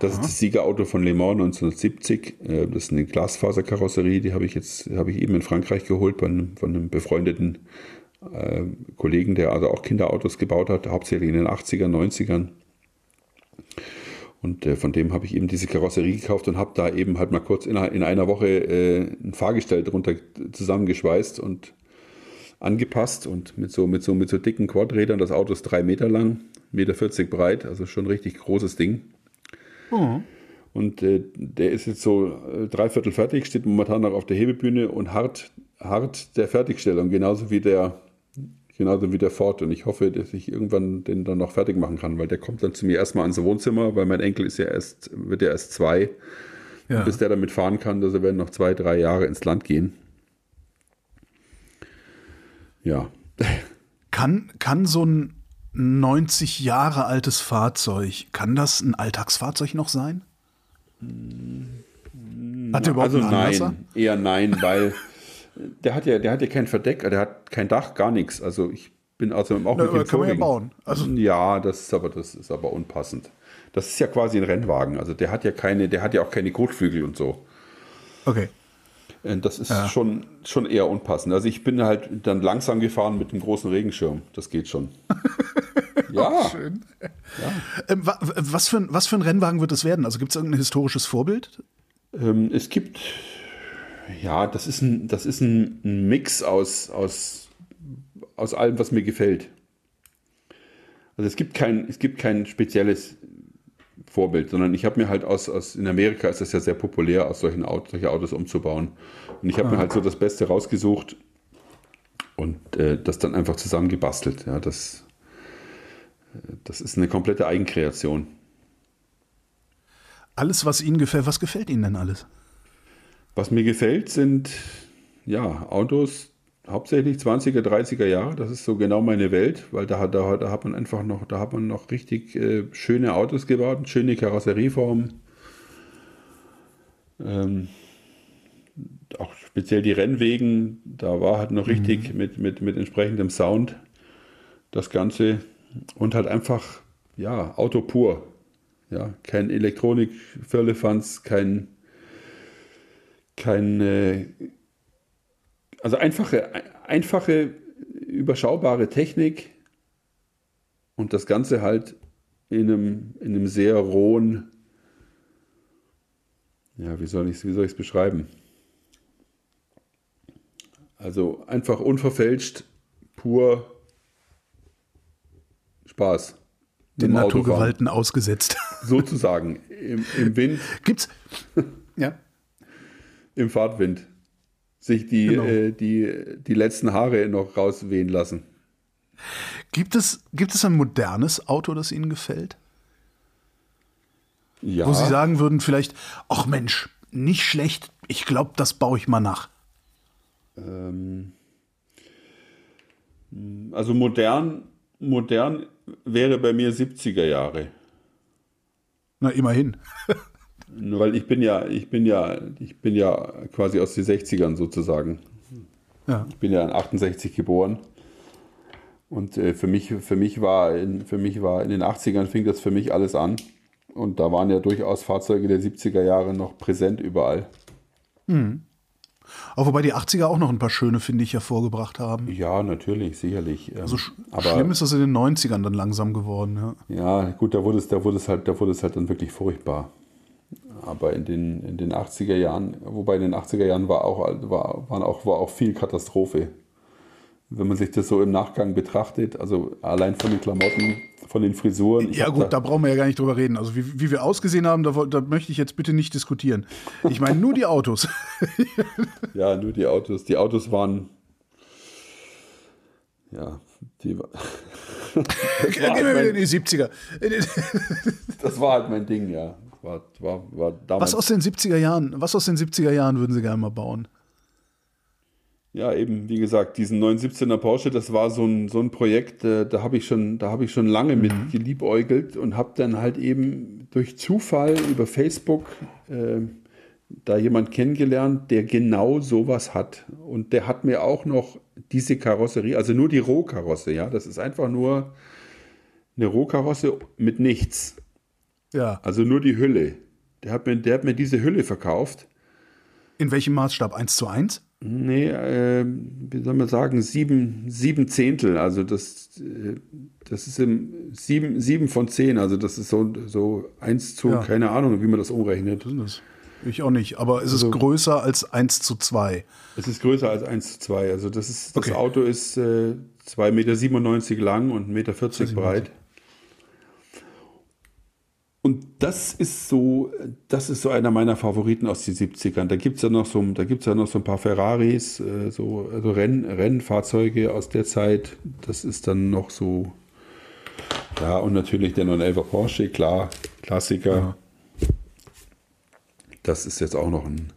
Das ist das Siegerauto von Le Mans 1970. Äh, Das ist eine Glasfaserkarosserie, die habe ich jetzt, habe ich eben in Frankreich geholt bei einem, von einem befreundeten äh, Kollegen, der also auch Kinderautos gebaut hat, hauptsächlich in den 80ern, 90ern. Und äh, von dem habe ich eben diese Karosserie gekauft und habe da eben halt mal kurz in, einer- in einer Woche äh, ein Fahrgestell drunter zusammengeschweißt und angepasst und mit so, mit so, mit so dicken Quadrädern. Das Auto ist drei Meter lang, Meter 40 breit, also schon ein richtig großes Ding. Und äh, der ist jetzt so äh, dreiviertel fertig, steht momentan noch auf der Hebebühne und hart, hart der Fertigstellung, genauso wie der, genauso wie der Ford. Und ich hoffe, dass ich irgendwann den dann noch fertig machen kann, weil der kommt dann zu mir erstmal ans Wohnzimmer, weil mein Enkel ist ja erst, wird ja erst zwei. Ja. Bis der damit fahren kann, also werden noch zwei, drei Jahre ins Land gehen. Ja. Kann, kann so ein 90 Jahre altes Fahrzeug, kann das ein Alltagsfahrzeug noch sein? Hat der überhaupt Also einen Anlasser? nein, eher nein, weil der hat ja, der hat ja kein Verdeck, der hat kein Dach, gar nichts. Also ich bin also auch Na, mit dem kann man ja bauen. Also- ja, das ist aber das ist aber unpassend. Das ist ja quasi ein Rennwagen. Also der hat ja keine, der hat ja auch keine Kotflügel und so. Okay. Äh, Das ist schon, schon eher unpassend. Also ich bin halt dann langsam gefahren mit dem großen Regenschirm. Das geht schon. ja, Schön. Ähm, wa- was, für ein, was für ein Rennwagen wird es werden? Also gibt es irgendein historisches Vorbild? Ähm, es gibt, ja, das ist ein, das ist ein, ein Mix aus, aus, aus allem, was mir gefällt. Also es gibt kein, es gibt kein spezielles Vorbild, sondern ich habe mir halt aus, aus, in Amerika ist das ja sehr populär, aus solchen Autos, solche Autos umzubauen. Und ich habe mir halt so das Beste rausgesucht und äh, das dann einfach zusammengebastelt. Ja, das, das ist eine komplette Eigenkreation. Alles, was Ihnen gefällt, was gefällt Ihnen denn alles? Was mir gefällt, sind ja Autos, hauptsächlich 20er, 30er Jahre. Das ist so genau meine Welt, weil da, hat- da, da hat man einfach noch, da hat man noch richtig äh, schöne Autos gebaut, schöne Karosserieformen. Ähm, auch speziell die Rennwegen, da war halt noch richtig mit, mit, mit entsprechendem Sound das Ganze und halt einfach, ja, Auto pur. Ja, kein Elektronik, Firlefanz, kein, kein, äh, also einfache, einfache, überschaubare Technik und das Ganze halt in einem, in einem sehr rohen, ja, wie soll ich es beschreiben? Also einfach unverfälscht, pur Spaß. Den Naturgewalten ausgesetzt. Sozusagen. Im, Im Wind. Gibt's. Ja. Im Fahrtwind. Sich die, genau. äh, die, die letzten Haare noch rauswehen lassen. Gibt es, gibt es ein modernes Auto, das Ihnen gefällt? Ja. Wo Sie sagen würden, vielleicht, ach Mensch, nicht schlecht, ich glaube, das baue ich mal nach. Ähm, also modern, modern wäre bei mir 70er Jahre. Na, immerhin. Weil ich bin ja, ich bin ja, ich bin ja quasi aus den 60ern sozusagen. Ja. Ich bin ja in 68 geboren. Und äh, für, mich, für, mich war in, für mich war in den 80ern fing das für mich alles an. Und da waren ja durchaus Fahrzeuge der 70er Jahre noch präsent überall. Mhm. Auch wobei die 80er auch noch ein paar schöne, finde ich, hervorgebracht haben. Ja, natürlich, sicherlich. Ähm, also sch aber, schlimm ist das in den 90ern dann langsam geworden. Ja, ja gut, da wurde, es, da, wurde es halt, da wurde es halt dann wirklich furchtbar. Aber in den, in den 80er Jahren, wobei in den 80er Jahren war auch, war, waren auch, war auch viel Katastrophe wenn man sich das so im Nachgang betrachtet, also allein von den Klamotten, von den Frisuren. Ja gut, da, da, brauchen wir ja gar nicht drüber reden. Also wie, wie wir ausgesehen haben, da, da, möchte ich jetzt bitte nicht diskutieren. Ich meine nur die Autos. ja, nur die Autos. Die Autos waren, ja, die Gehen wir wieder in die 70er. das war halt mein Ding, ja. War, war, war was aus den 70er Jahren, was aus den 70er Jahren würden Sie gerne mal bauen? ja, eben, wie gesagt, diesen 917er Porsche, das war so ein, so ein Projekt, äh, da habe ich, schon, hab ich schon lange mhm. mit geliebäugelt und habe dann halt eben durch Zufall über Facebook äh, da jemand kennengelernt, der genau sowas hat. Und der hat mir auch noch diese Karosserie, also nur die Rohkarosse, ja, das ist einfach nur eine Rohkarosse mit nichts. Ja. Also nur die Hülle. Der hat mir, der hat mir diese Hülle verkauft. In welchem Maßstab? 1 zu 1? Nee, äh, wie soll man sagen, sieben, sieben Zehntel. Also das, äh, das ist im sieben, sieben von zehn. Also das ist so, so eins zu, ja. keine Ahnung, wie man das umrechnet. Das ich auch nicht, aber ist also, es größer als 1 zu 2? Es ist größer als 1 zu 2. Also das, ist, das okay. Auto ist äh, 2,97 Meter lang und 1,40 Meter breit. Und das ist so, das ist so einer meiner Favoriten aus den 70ern. Da gibt es ja noch so, da gibt's ja noch so ein paar Ferraris, äh, so also Renn, Rennfahrzeuge aus der Zeit. Das ist dann noch so, ja, und natürlich der 911er Porsche, klar, Klassiker. Ja. Das ist jetzt auch noch ein,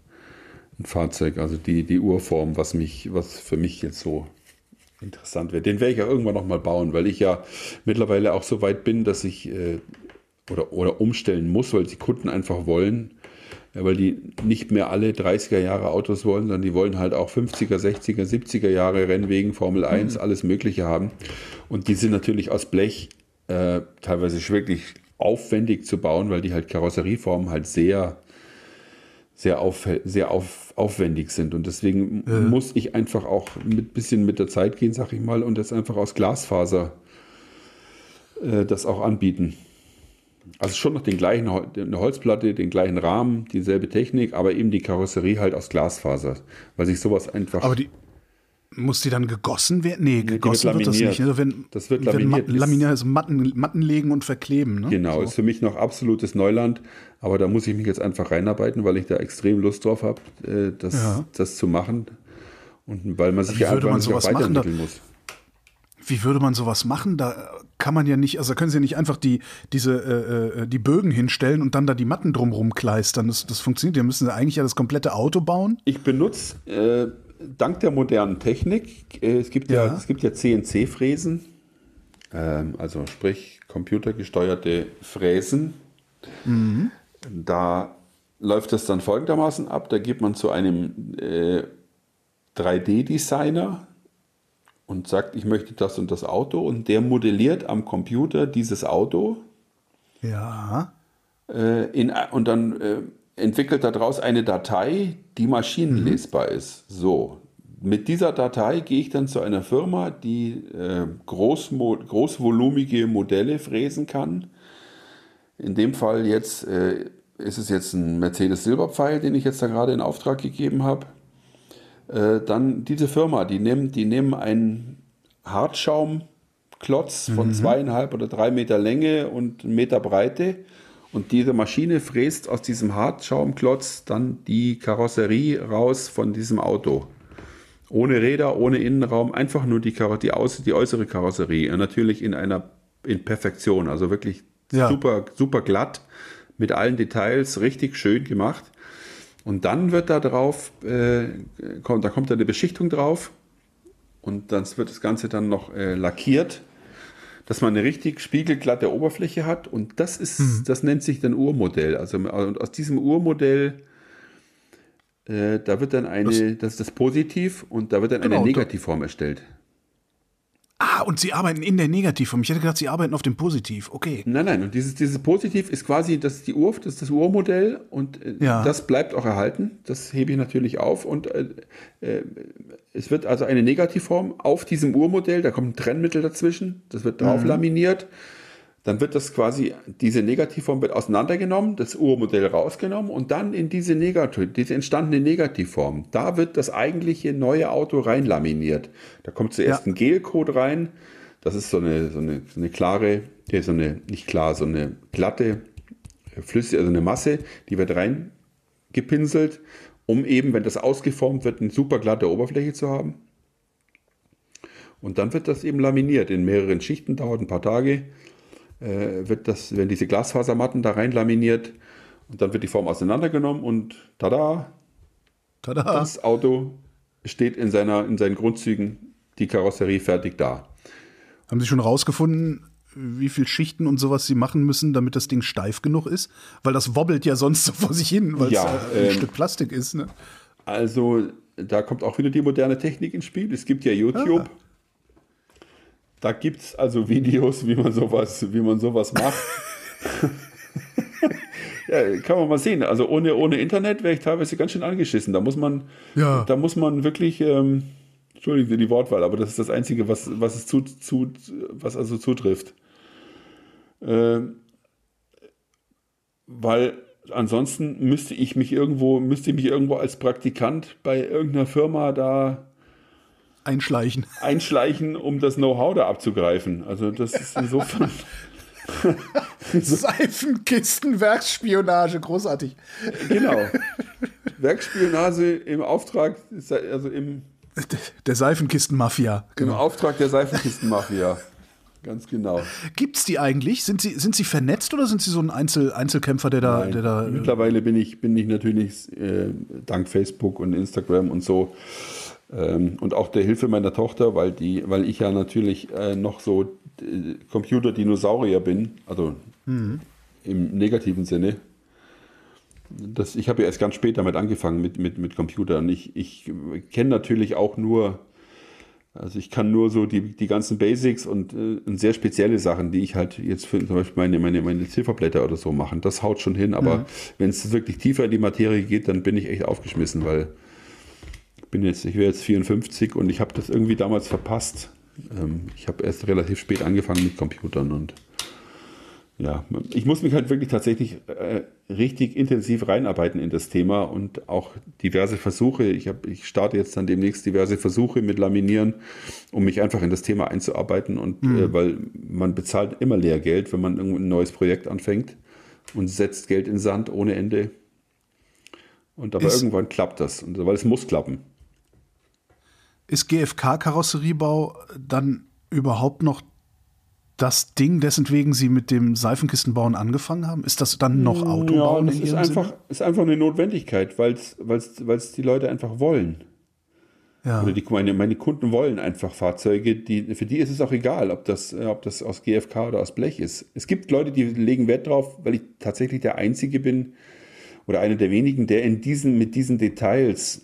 ein Fahrzeug, also die, die Urform, was mich, was für mich jetzt so interessant wird. Den werde ich ja irgendwann noch mal bauen, weil ich ja mittlerweile auch so weit bin, dass ich äh, oder, oder umstellen muss, weil die Kunden einfach wollen, ja, weil die nicht mehr alle 30er Jahre Autos wollen, sondern die wollen halt auch 50er, 60er, 70er Jahre Rennwegen, Formel 1, mhm. alles Mögliche haben. Und die sind natürlich aus Blech äh, teilweise wirklich aufwendig zu bauen, weil die halt Karosserieformen halt sehr, sehr, auf, sehr auf, aufwendig sind. Und deswegen mhm. muss ich einfach auch ein bisschen mit der Zeit gehen, sag ich mal, und das einfach aus Glasfaser äh, das auch anbieten. Also schon noch den gleichen, eine Holzplatte, den gleichen Rahmen, dieselbe Technik, aber eben die Karosserie halt aus Glasfaser, weil sich sowas einfach. Aber die muss die dann gegossen werden? Nee, gegossen wird, wird, das nicht. Also wenn, das wird laminiert. Wenn laminiert also Matten, Matten legen und verkleben. Ne? Genau, so. ist für mich noch absolutes Neuland, aber da muss ich mich jetzt einfach reinarbeiten, weil ich da extrem Lust drauf habe, äh, das, ja. das zu machen. Und weil man sich ja einfach nicht auch weiterentwickeln muss. Wie würde man sowas machen? Da kann man ja nicht, also da können sie ja nicht einfach die, diese, äh, äh, die Bögen hinstellen und dann da die Matten drumherum kleistern. Das, das funktioniert. Da müssen sie eigentlich ja das komplette Auto bauen. Ich benutze, äh, dank der modernen Technik, äh, es gibt ja, ja, ja CNC-Fräsen, ähm, also sprich computergesteuerte Fräsen. Mhm. Da läuft das dann folgendermaßen ab. Da geht man zu einem 3D-Designer, äh, und sagt, ich möchte das und das Auto und der modelliert am Computer dieses Auto. Ja. äh, in, und dann äh, entwickelt daraus eine Datei, die maschinenlesbar mhm. ist. So, mit dieser Datei gehe ich dann zu einer Firma, die äh, großmo großvolumige Modelle fräsen kann. In dem Fall jetzt äh, ist es jetzt ein Mercedes Silberpfeil, den ich jetzt da gerade in Auftrag gegeben habe. Äh, dann diese Firma, die nehmen, die nehmen einen Hartschaumklotz von mhm. zweieinhalb oder drei Meter Länge und einen Meter Breite. Und diese Maschine fräst aus diesem Hartschaumklotz dann die Karosserie raus von diesem Auto. Ohne Räder, ohne Innenraum, einfach nur die, die, Aus die äußere Karosserie. Und natürlich in einer in Perfektion, also wirklich ja. super, super glatt, mit allen Details, richtig schön gemacht. Und dann wird da drauf, äh, kommt, da kommt dann eine Beschichtung drauf und dann wird das Ganze dann noch äh, lackiert, dass man eine richtig spiegelglatte Oberfläche hat. Und das ist, mhm. das nennt sich dann Urmodell. Also aus diesem Urmodell äh, da wird dann eine, das, das, ist das Positiv und da wird dann genau, eine Negativform erstellt. Ah, und Sie arbeiten in der Negativform. Ich hätte gedacht, Sie arbeiten auf dem Positiv. Okay. Nein, nein. Und dieses, dieses Positiv ist quasi, das die Ur, das ist das Urmodell und äh, ja. das bleibt auch erhalten. Das hebe ich natürlich auf und äh, äh, es wird also eine Negativform auf diesem Urmodell. Da kommt ein Trennmittel dazwischen. Das wird drauf mhm. laminiert dann wird das quasi, diese Negativform wird auseinandergenommen, das Urmodell rausgenommen und dann in diese, Negativ, diese entstandene Negativform, da wird das eigentliche neue Auto reinlaminiert. Da kommt zuerst ja. ein Gelcode rein, das ist so eine, so eine, so eine klare, so eine, nicht klar, so eine glatte, flüssige, also eine Masse, die wird reingepinselt, um eben, wenn das ausgeformt wird, eine super glatte Oberfläche zu haben. Und dann wird das eben laminiert in mehreren Schichten, dauert ein paar Tage äh, wird das, werden diese Glasfasermatten da rein laminiert und dann wird die Form auseinandergenommen und tada, tada. das Auto steht in, seiner, in seinen Grundzügen, die Karosserie fertig da. Haben Sie schon rausgefunden, wie viele Schichten und sowas Sie machen müssen, damit das Ding steif genug ist? Weil das wobbelt ja sonst so vor sich hin, weil ja, es ein ähm, Stück Plastik ist. Ne? Also da kommt auch wieder die moderne Technik ins Spiel. Es gibt ja YouTube. Ah. Da gibt es also Videos, wie man sowas, wie man sowas macht. ja, kann man mal sehen. Also ohne, ohne Internet wäre ich teilweise ganz schön angeschissen. Da muss man, ja. da muss man wirklich, ähm, entschuldigen Sie die Wortwahl, aber das ist das Einzige, was, was es zu, zu, was also zutrifft. Ähm, weil ansonsten müsste ich mich irgendwo, müsste ich mich irgendwo als Praktikant bei irgendeiner Firma da einschleichen. Einschleichen, um das Know-how da abzugreifen. Also das ist insofern. Seifenkisten, Werksspionage, großartig. Genau. Werksspionage im Auftrag, also im. Der Seifenkistenmafia. Genau. Im Auftrag der Seifenkistenmafia. Ganz genau. Gibt es die eigentlich? Sind sie, sind sie vernetzt oder sind sie so ein Einzel, Einzelkämpfer, der da, Nein, der da. Mittlerweile bin ich, bin ich natürlich äh, dank Facebook und Instagram und so und auch der Hilfe meiner Tochter, weil, die, weil ich ja natürlich äh, noch so äh, Computerdinosaurier bin, also mhm. im negativen Sinne. Das, ich habe ja erst ganz spät damit angefangen mit, mit, mit Computern. Ich, ich kenne natürlich auch nur, also ich kann nur so die, die ganzen Basics und, äh, und sehr spezielle Sachen, die ich halt jetzt für zum Beispiel meine, meine, meine Zifferblätter oder so machen. Das haut schon hin, aber mhm. wenn es wirklich tiefer in die Materie geht, dann bin ich echt aufgeschmissen, weil bin jetzt, ich wäre jetzt 54 und ich habe das irgendwie damals verpasst. Ähm, ich habe erst relativ spät angefangen mit Computern und ja, ich muss mich halt wirklich tatsächlich äh, richtig intensiv reinarbeiten in das Thema und auch diverse Versuche. Ich, hab, ich starte jetzt dann demnächst diverse Versuche mit Laminieren, um mich einfach in das Thema einzuarbeiten. Und mhm. äh, weil man bezahlt immer Lehrgeld, wenn man ein neues Projekt anfängt und setzt Geld in Sand ohne Ende. Und aber Ist irgendwann klappt das, und, weil es muss klappen. Ist GFK-Karosseriebau dann überhaupt noch das Ding, dessen wegen Sie mit dem Seifenkistenbauen angefangen haben? Ist das dann noch Autobauen? Ja, das ist einfach, ist einfach eine Notwendigkeit, weil es die Leute einfach wollen. Ja. Oder die, meine, meine Kunden wollen einfach Fahrzeuge, die, für die ist es auch egal, ob das, ob das aus GFK oder aus Blech ist. Es gibt Leute, die legen Wert drauf, weil ich tatsächlich der Einzige bin oder einer der wenigen, der in diesen, mit diesen Details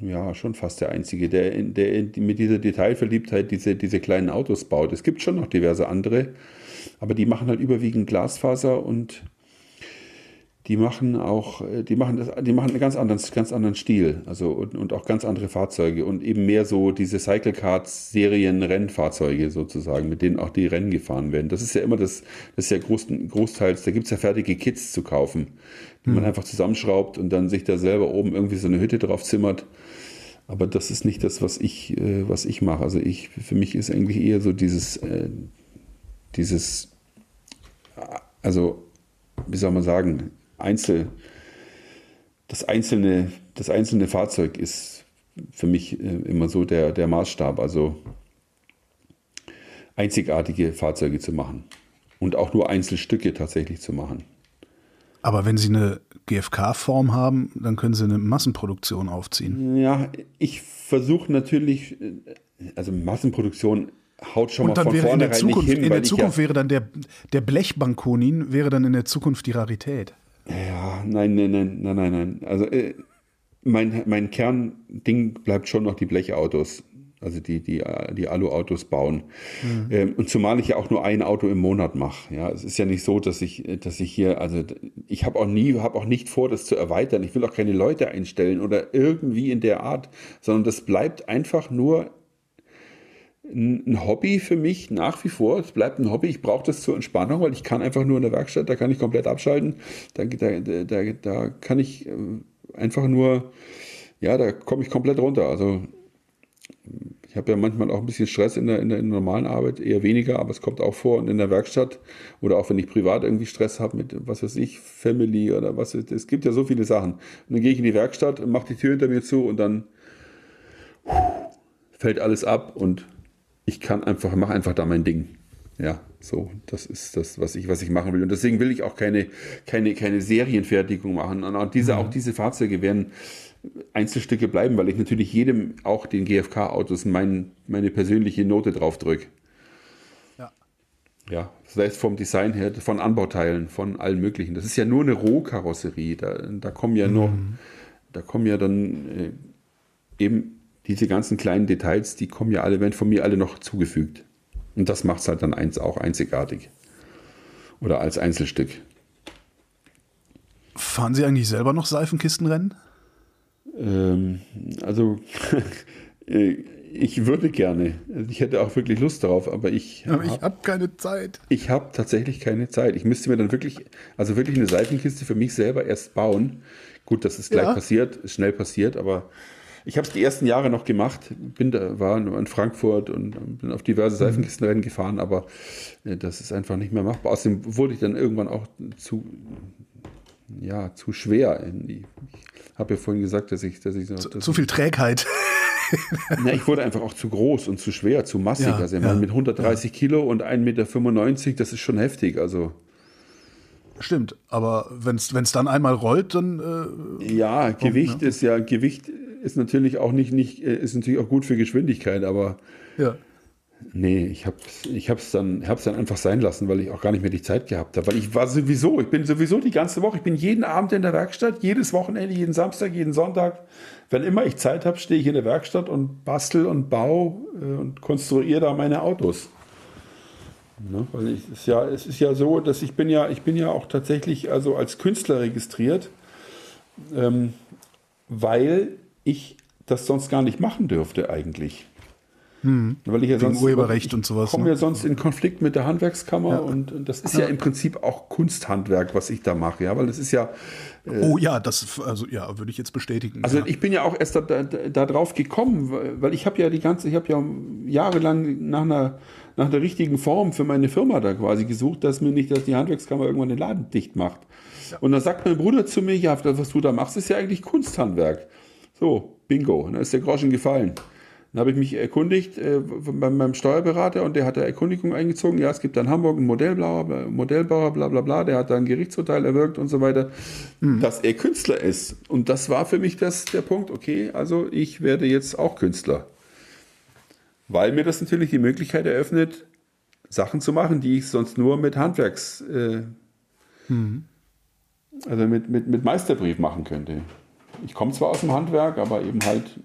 ja, schon fast der Einzige, der, der mit dieser Detailverliebtheit diese, diese kleinen Autos baut. Es gibt schon noch diverse andere, aber die machen halt überwiegend Glasfaser und die machen auch, äh, die machen das, die machen einen ganz anderen, ganz anderen Stil, also und, und auch ganz andere Fahrzeuge und eben mehr so diese Cycle Cards Serien Rennfahrzeuge sozusagen, mit denen auch die Rennen gefahren werden. Das ist ja immer das, das ist ja groß, großteils, da gibt es ja fertige Kits zu kaufen, die hm. man einfach zusammenschraubt und dann sich da selber oben irgendwie so eine Hütte drauf zimmert. Aber das ist nicht das, was ich, äh, was ich mache. Also ich, für mich ist eigentlich eher so dieses, äh, dieses, also wie soll man sagen, Einzel, das einzelne, das einzelne Fahrzeug ist für mich äh, immer so der, der Maßstab, also einzigartige Fahrzeuge zu machen und auch nur Einzelstücke tatsächlich zu machen. Aber wenn Sie eine GFK-Form haben, dann können Sie eine Massenproduktion aufziehen. Ja, ich versuche natürlich, äh, also Massenproduktion haut schon und mal von vornherein Zukunft, nicht hin. In der Zukunft ja wäre dann der, der Blechbankonin wäre dann in der Zukunft die Rarität. Ja, nein, nein, nein, nein, nein, nein. Also äh, mein, mein Kernding bleibt schon noch die Blechautos. Also die, die, die Alu-Autos bauen. Mhm. Ähm, und zumal ich ja auch nur ein Auto im Monat mache. Ja, es ist ja nicht so, dass ich, dass ich hier, also ich habe auch nie, habe auch nicht vor, das zu erweitern. Ich will auch keine Leute einstellen oder irgendwie in der Art, sondern das bleibt einfach nur ein Hobby für mich nach wie vor. Es bleibt ein Hobby. Ich brauche das zur Entspannung, weil ich kann einfach nur in der Werkstatt, da kann ich komplett abschalten. Da, da, da, da kann ich äh, einfach nur, ja, da komme ich komplett runter. Also ich habe ja manchmal auch ein bisschen Stress in der, in der, in der normalen Arbeit, eher weniger, aber es kommt auch vor und in der Werkstatt oder auch wenn ich privat irgendwie Stress habe mit, was weiß ich, Family oder was, es gibt ja so viele Sachen. Und dann gehe ich in die Werkstatt mache die Tür hinter mir zu und dann fällt alles ab und ich kann einfach, mache einfach da mein Ding. Ja, so, das ist das, was ich, was ich machen will. Und deswegen will ich auch keine, keine, keine Serienfertigung machen. Und auch diese, mhm. auch diese Fahrzeuge werden Einzelstücke bleiben, weil ich natürlich jedem, auch den GFK-Autos, mein, meine persönliche Note drauf drücke. Ja. Ja, sei es vom Design her, von Anbauteilen, von allen möglichen. Das ist ja nur eine Rohkarosserie. Da, da kommen ja mhm. nur, da kommen ja dann äh, eben diese ganzen kleinen Details, die kommen ja alle, werden von mir alle noch zugefügt. Und das macht es halt dann eins auch einzigartig. Oder als Einzelstück. Fahren Sie eigentlich selber noch Seifenkistenrennen? Ähm, also, äh, ich würde gerne. Ich hätte auch wirklich Lust darauf, aber ich. Aber ich habe keine Zeit. Ich habe tatsächlich keine Zeit. Ich müsste mir dann wirklich, also wirklich eine Seifenkiste für mich selber erst bauen. Gut, das ist gleich ja. passiert, ist schnell passiert, aber ich habe es die ersten Jahre noch gemacht, bin da, war in Frankfurt und bin auf diverse mhm. Seifenkistenrennen gefahren, aber äh, das ist einfach nicht mehr machbar. Außerdem wurde ich dann irgendwann auch zu, ja, zu schwer. Ich habe ja vorhin gesagt, dass ich, dass ich zu, dass zu viel Trägheit. Na, ich wurde einfach auch zu groß und zu schwer, zu massig. Ja, also ja, mit 130 ja. Kilo und 1,95 Meter, das ist schon heftig. Also Stimmt, aber wenn es dann einmal rollt, dann. Äh, ja, Gewicht ne? ist ja, Gewicht ist natürlich auch nicht, nicht, äh, ist natürlich auch gut für Geschwindigkeit, aber ja. Nee, ich habe ich es dann, hab's dann einfach sein lassen, weil ich auch gar nicht mehr die Zeit gehabt habe. Weil ich war sowieso, ich bin sowieso die ganze Woche, ich bin jeden Abend in der Werkstatt, jedes Wochenende, jeden Samstag, jeden Sonntag. Wenn immer ich Zeit habe, stehe ich in der Werkstatt und bastel und baue äh, und konstruiere da meine Autos. Ne, weil ich, es, ja, es ist ja so, dass ich bin ja, ich bin ja auch tatsächlich also als Künstler registriert, ähm, weil ich das sonst gar nicht machen dürfte eigentlich. Hm. Weil ich ja sonst, Urheberrecht und sowas. Ich komme ne? ja sonst in Konflikt mit der Handwerkskammer ja. und, und, das ist ja. ja. im Prinzip auch Kunsthandwerk, was ich da mache, ja, weil das ist ja. Äh, oh ja, das also ja, würde ich jetzt bestätigen. Also ja. ich bin ja auch erst da, da, da drauf gekommen, weil ich habe ja die ganze, ich habe ja jahrelang nach einer nach einer richtigen Form für meine Firma da quasi gesucht, dass mir nicht, dass die Handwerkskammer irgendwann den Laden dicht macht. Und dann sagt mein Bruder zu mir, ja, was du da machst, ist ja eigentlich Kunsthandwerk. So, bingo, dann ist der Groschen gefallen. Dann habe ich mich erkundigt äh, bei meinem Steuerberater und der hat da Erkundigung eingezogen. Ja, es gibt dann Hamburg einen Modellbauer, Modellbauer, bla bla bla, der hat da ein Gerichtsurteil erwirkt und so weiter, mhm. dass er Künstler ist. Und das war für mich das, der Punkt, okay, also ich werde jetzt auch Künstler. Weil mir das natürlich die Möglichkeit eröffnet, Sachen zu machen, die ich sonst nur mit Handwerks, äh, mhm. also mit, mit, mit Meisterbrief machen könnte ich komme zwar aus dem Handwerk, aber eben halt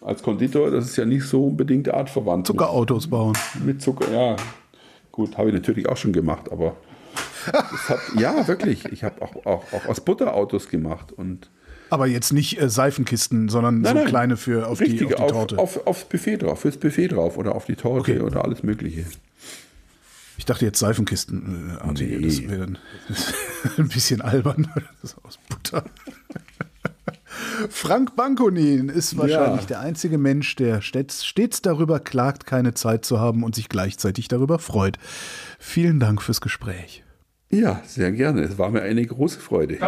als Konditor, das ist ja nicht so unbedingt artverwandt. Zuckerautos bauen. Mit Zucker, ja. Gut, habe ich natürlich auch schon gemacht, aber Hat, ja, wirklich. Ich habe auch, auch, auch aus Butter Autos gemacht und aber jetzt nicht äh, Seifenkisten, sondern nein, so nein, kleine für auf richtige, die, auf die Torte. Auf, auf, aufs Buffet drauf, fürs Buffet drauf oder auf die Torte okay. oder alles Mögliche. Ich dachte jetzt Seifenkisten. Äh, nee. Das wäre ein bisschen albern. Das ist aus Butter. Frank Bankonin ist wahrscheinlich ja. der einzige Mensch, der stets, stets darüber klagt, keine Zeit zu haben und sich gleichzeitig darüber freut. Vielen Dank fürs Gespräch. Ja, sehr gerne. Es war mir eine große Freude.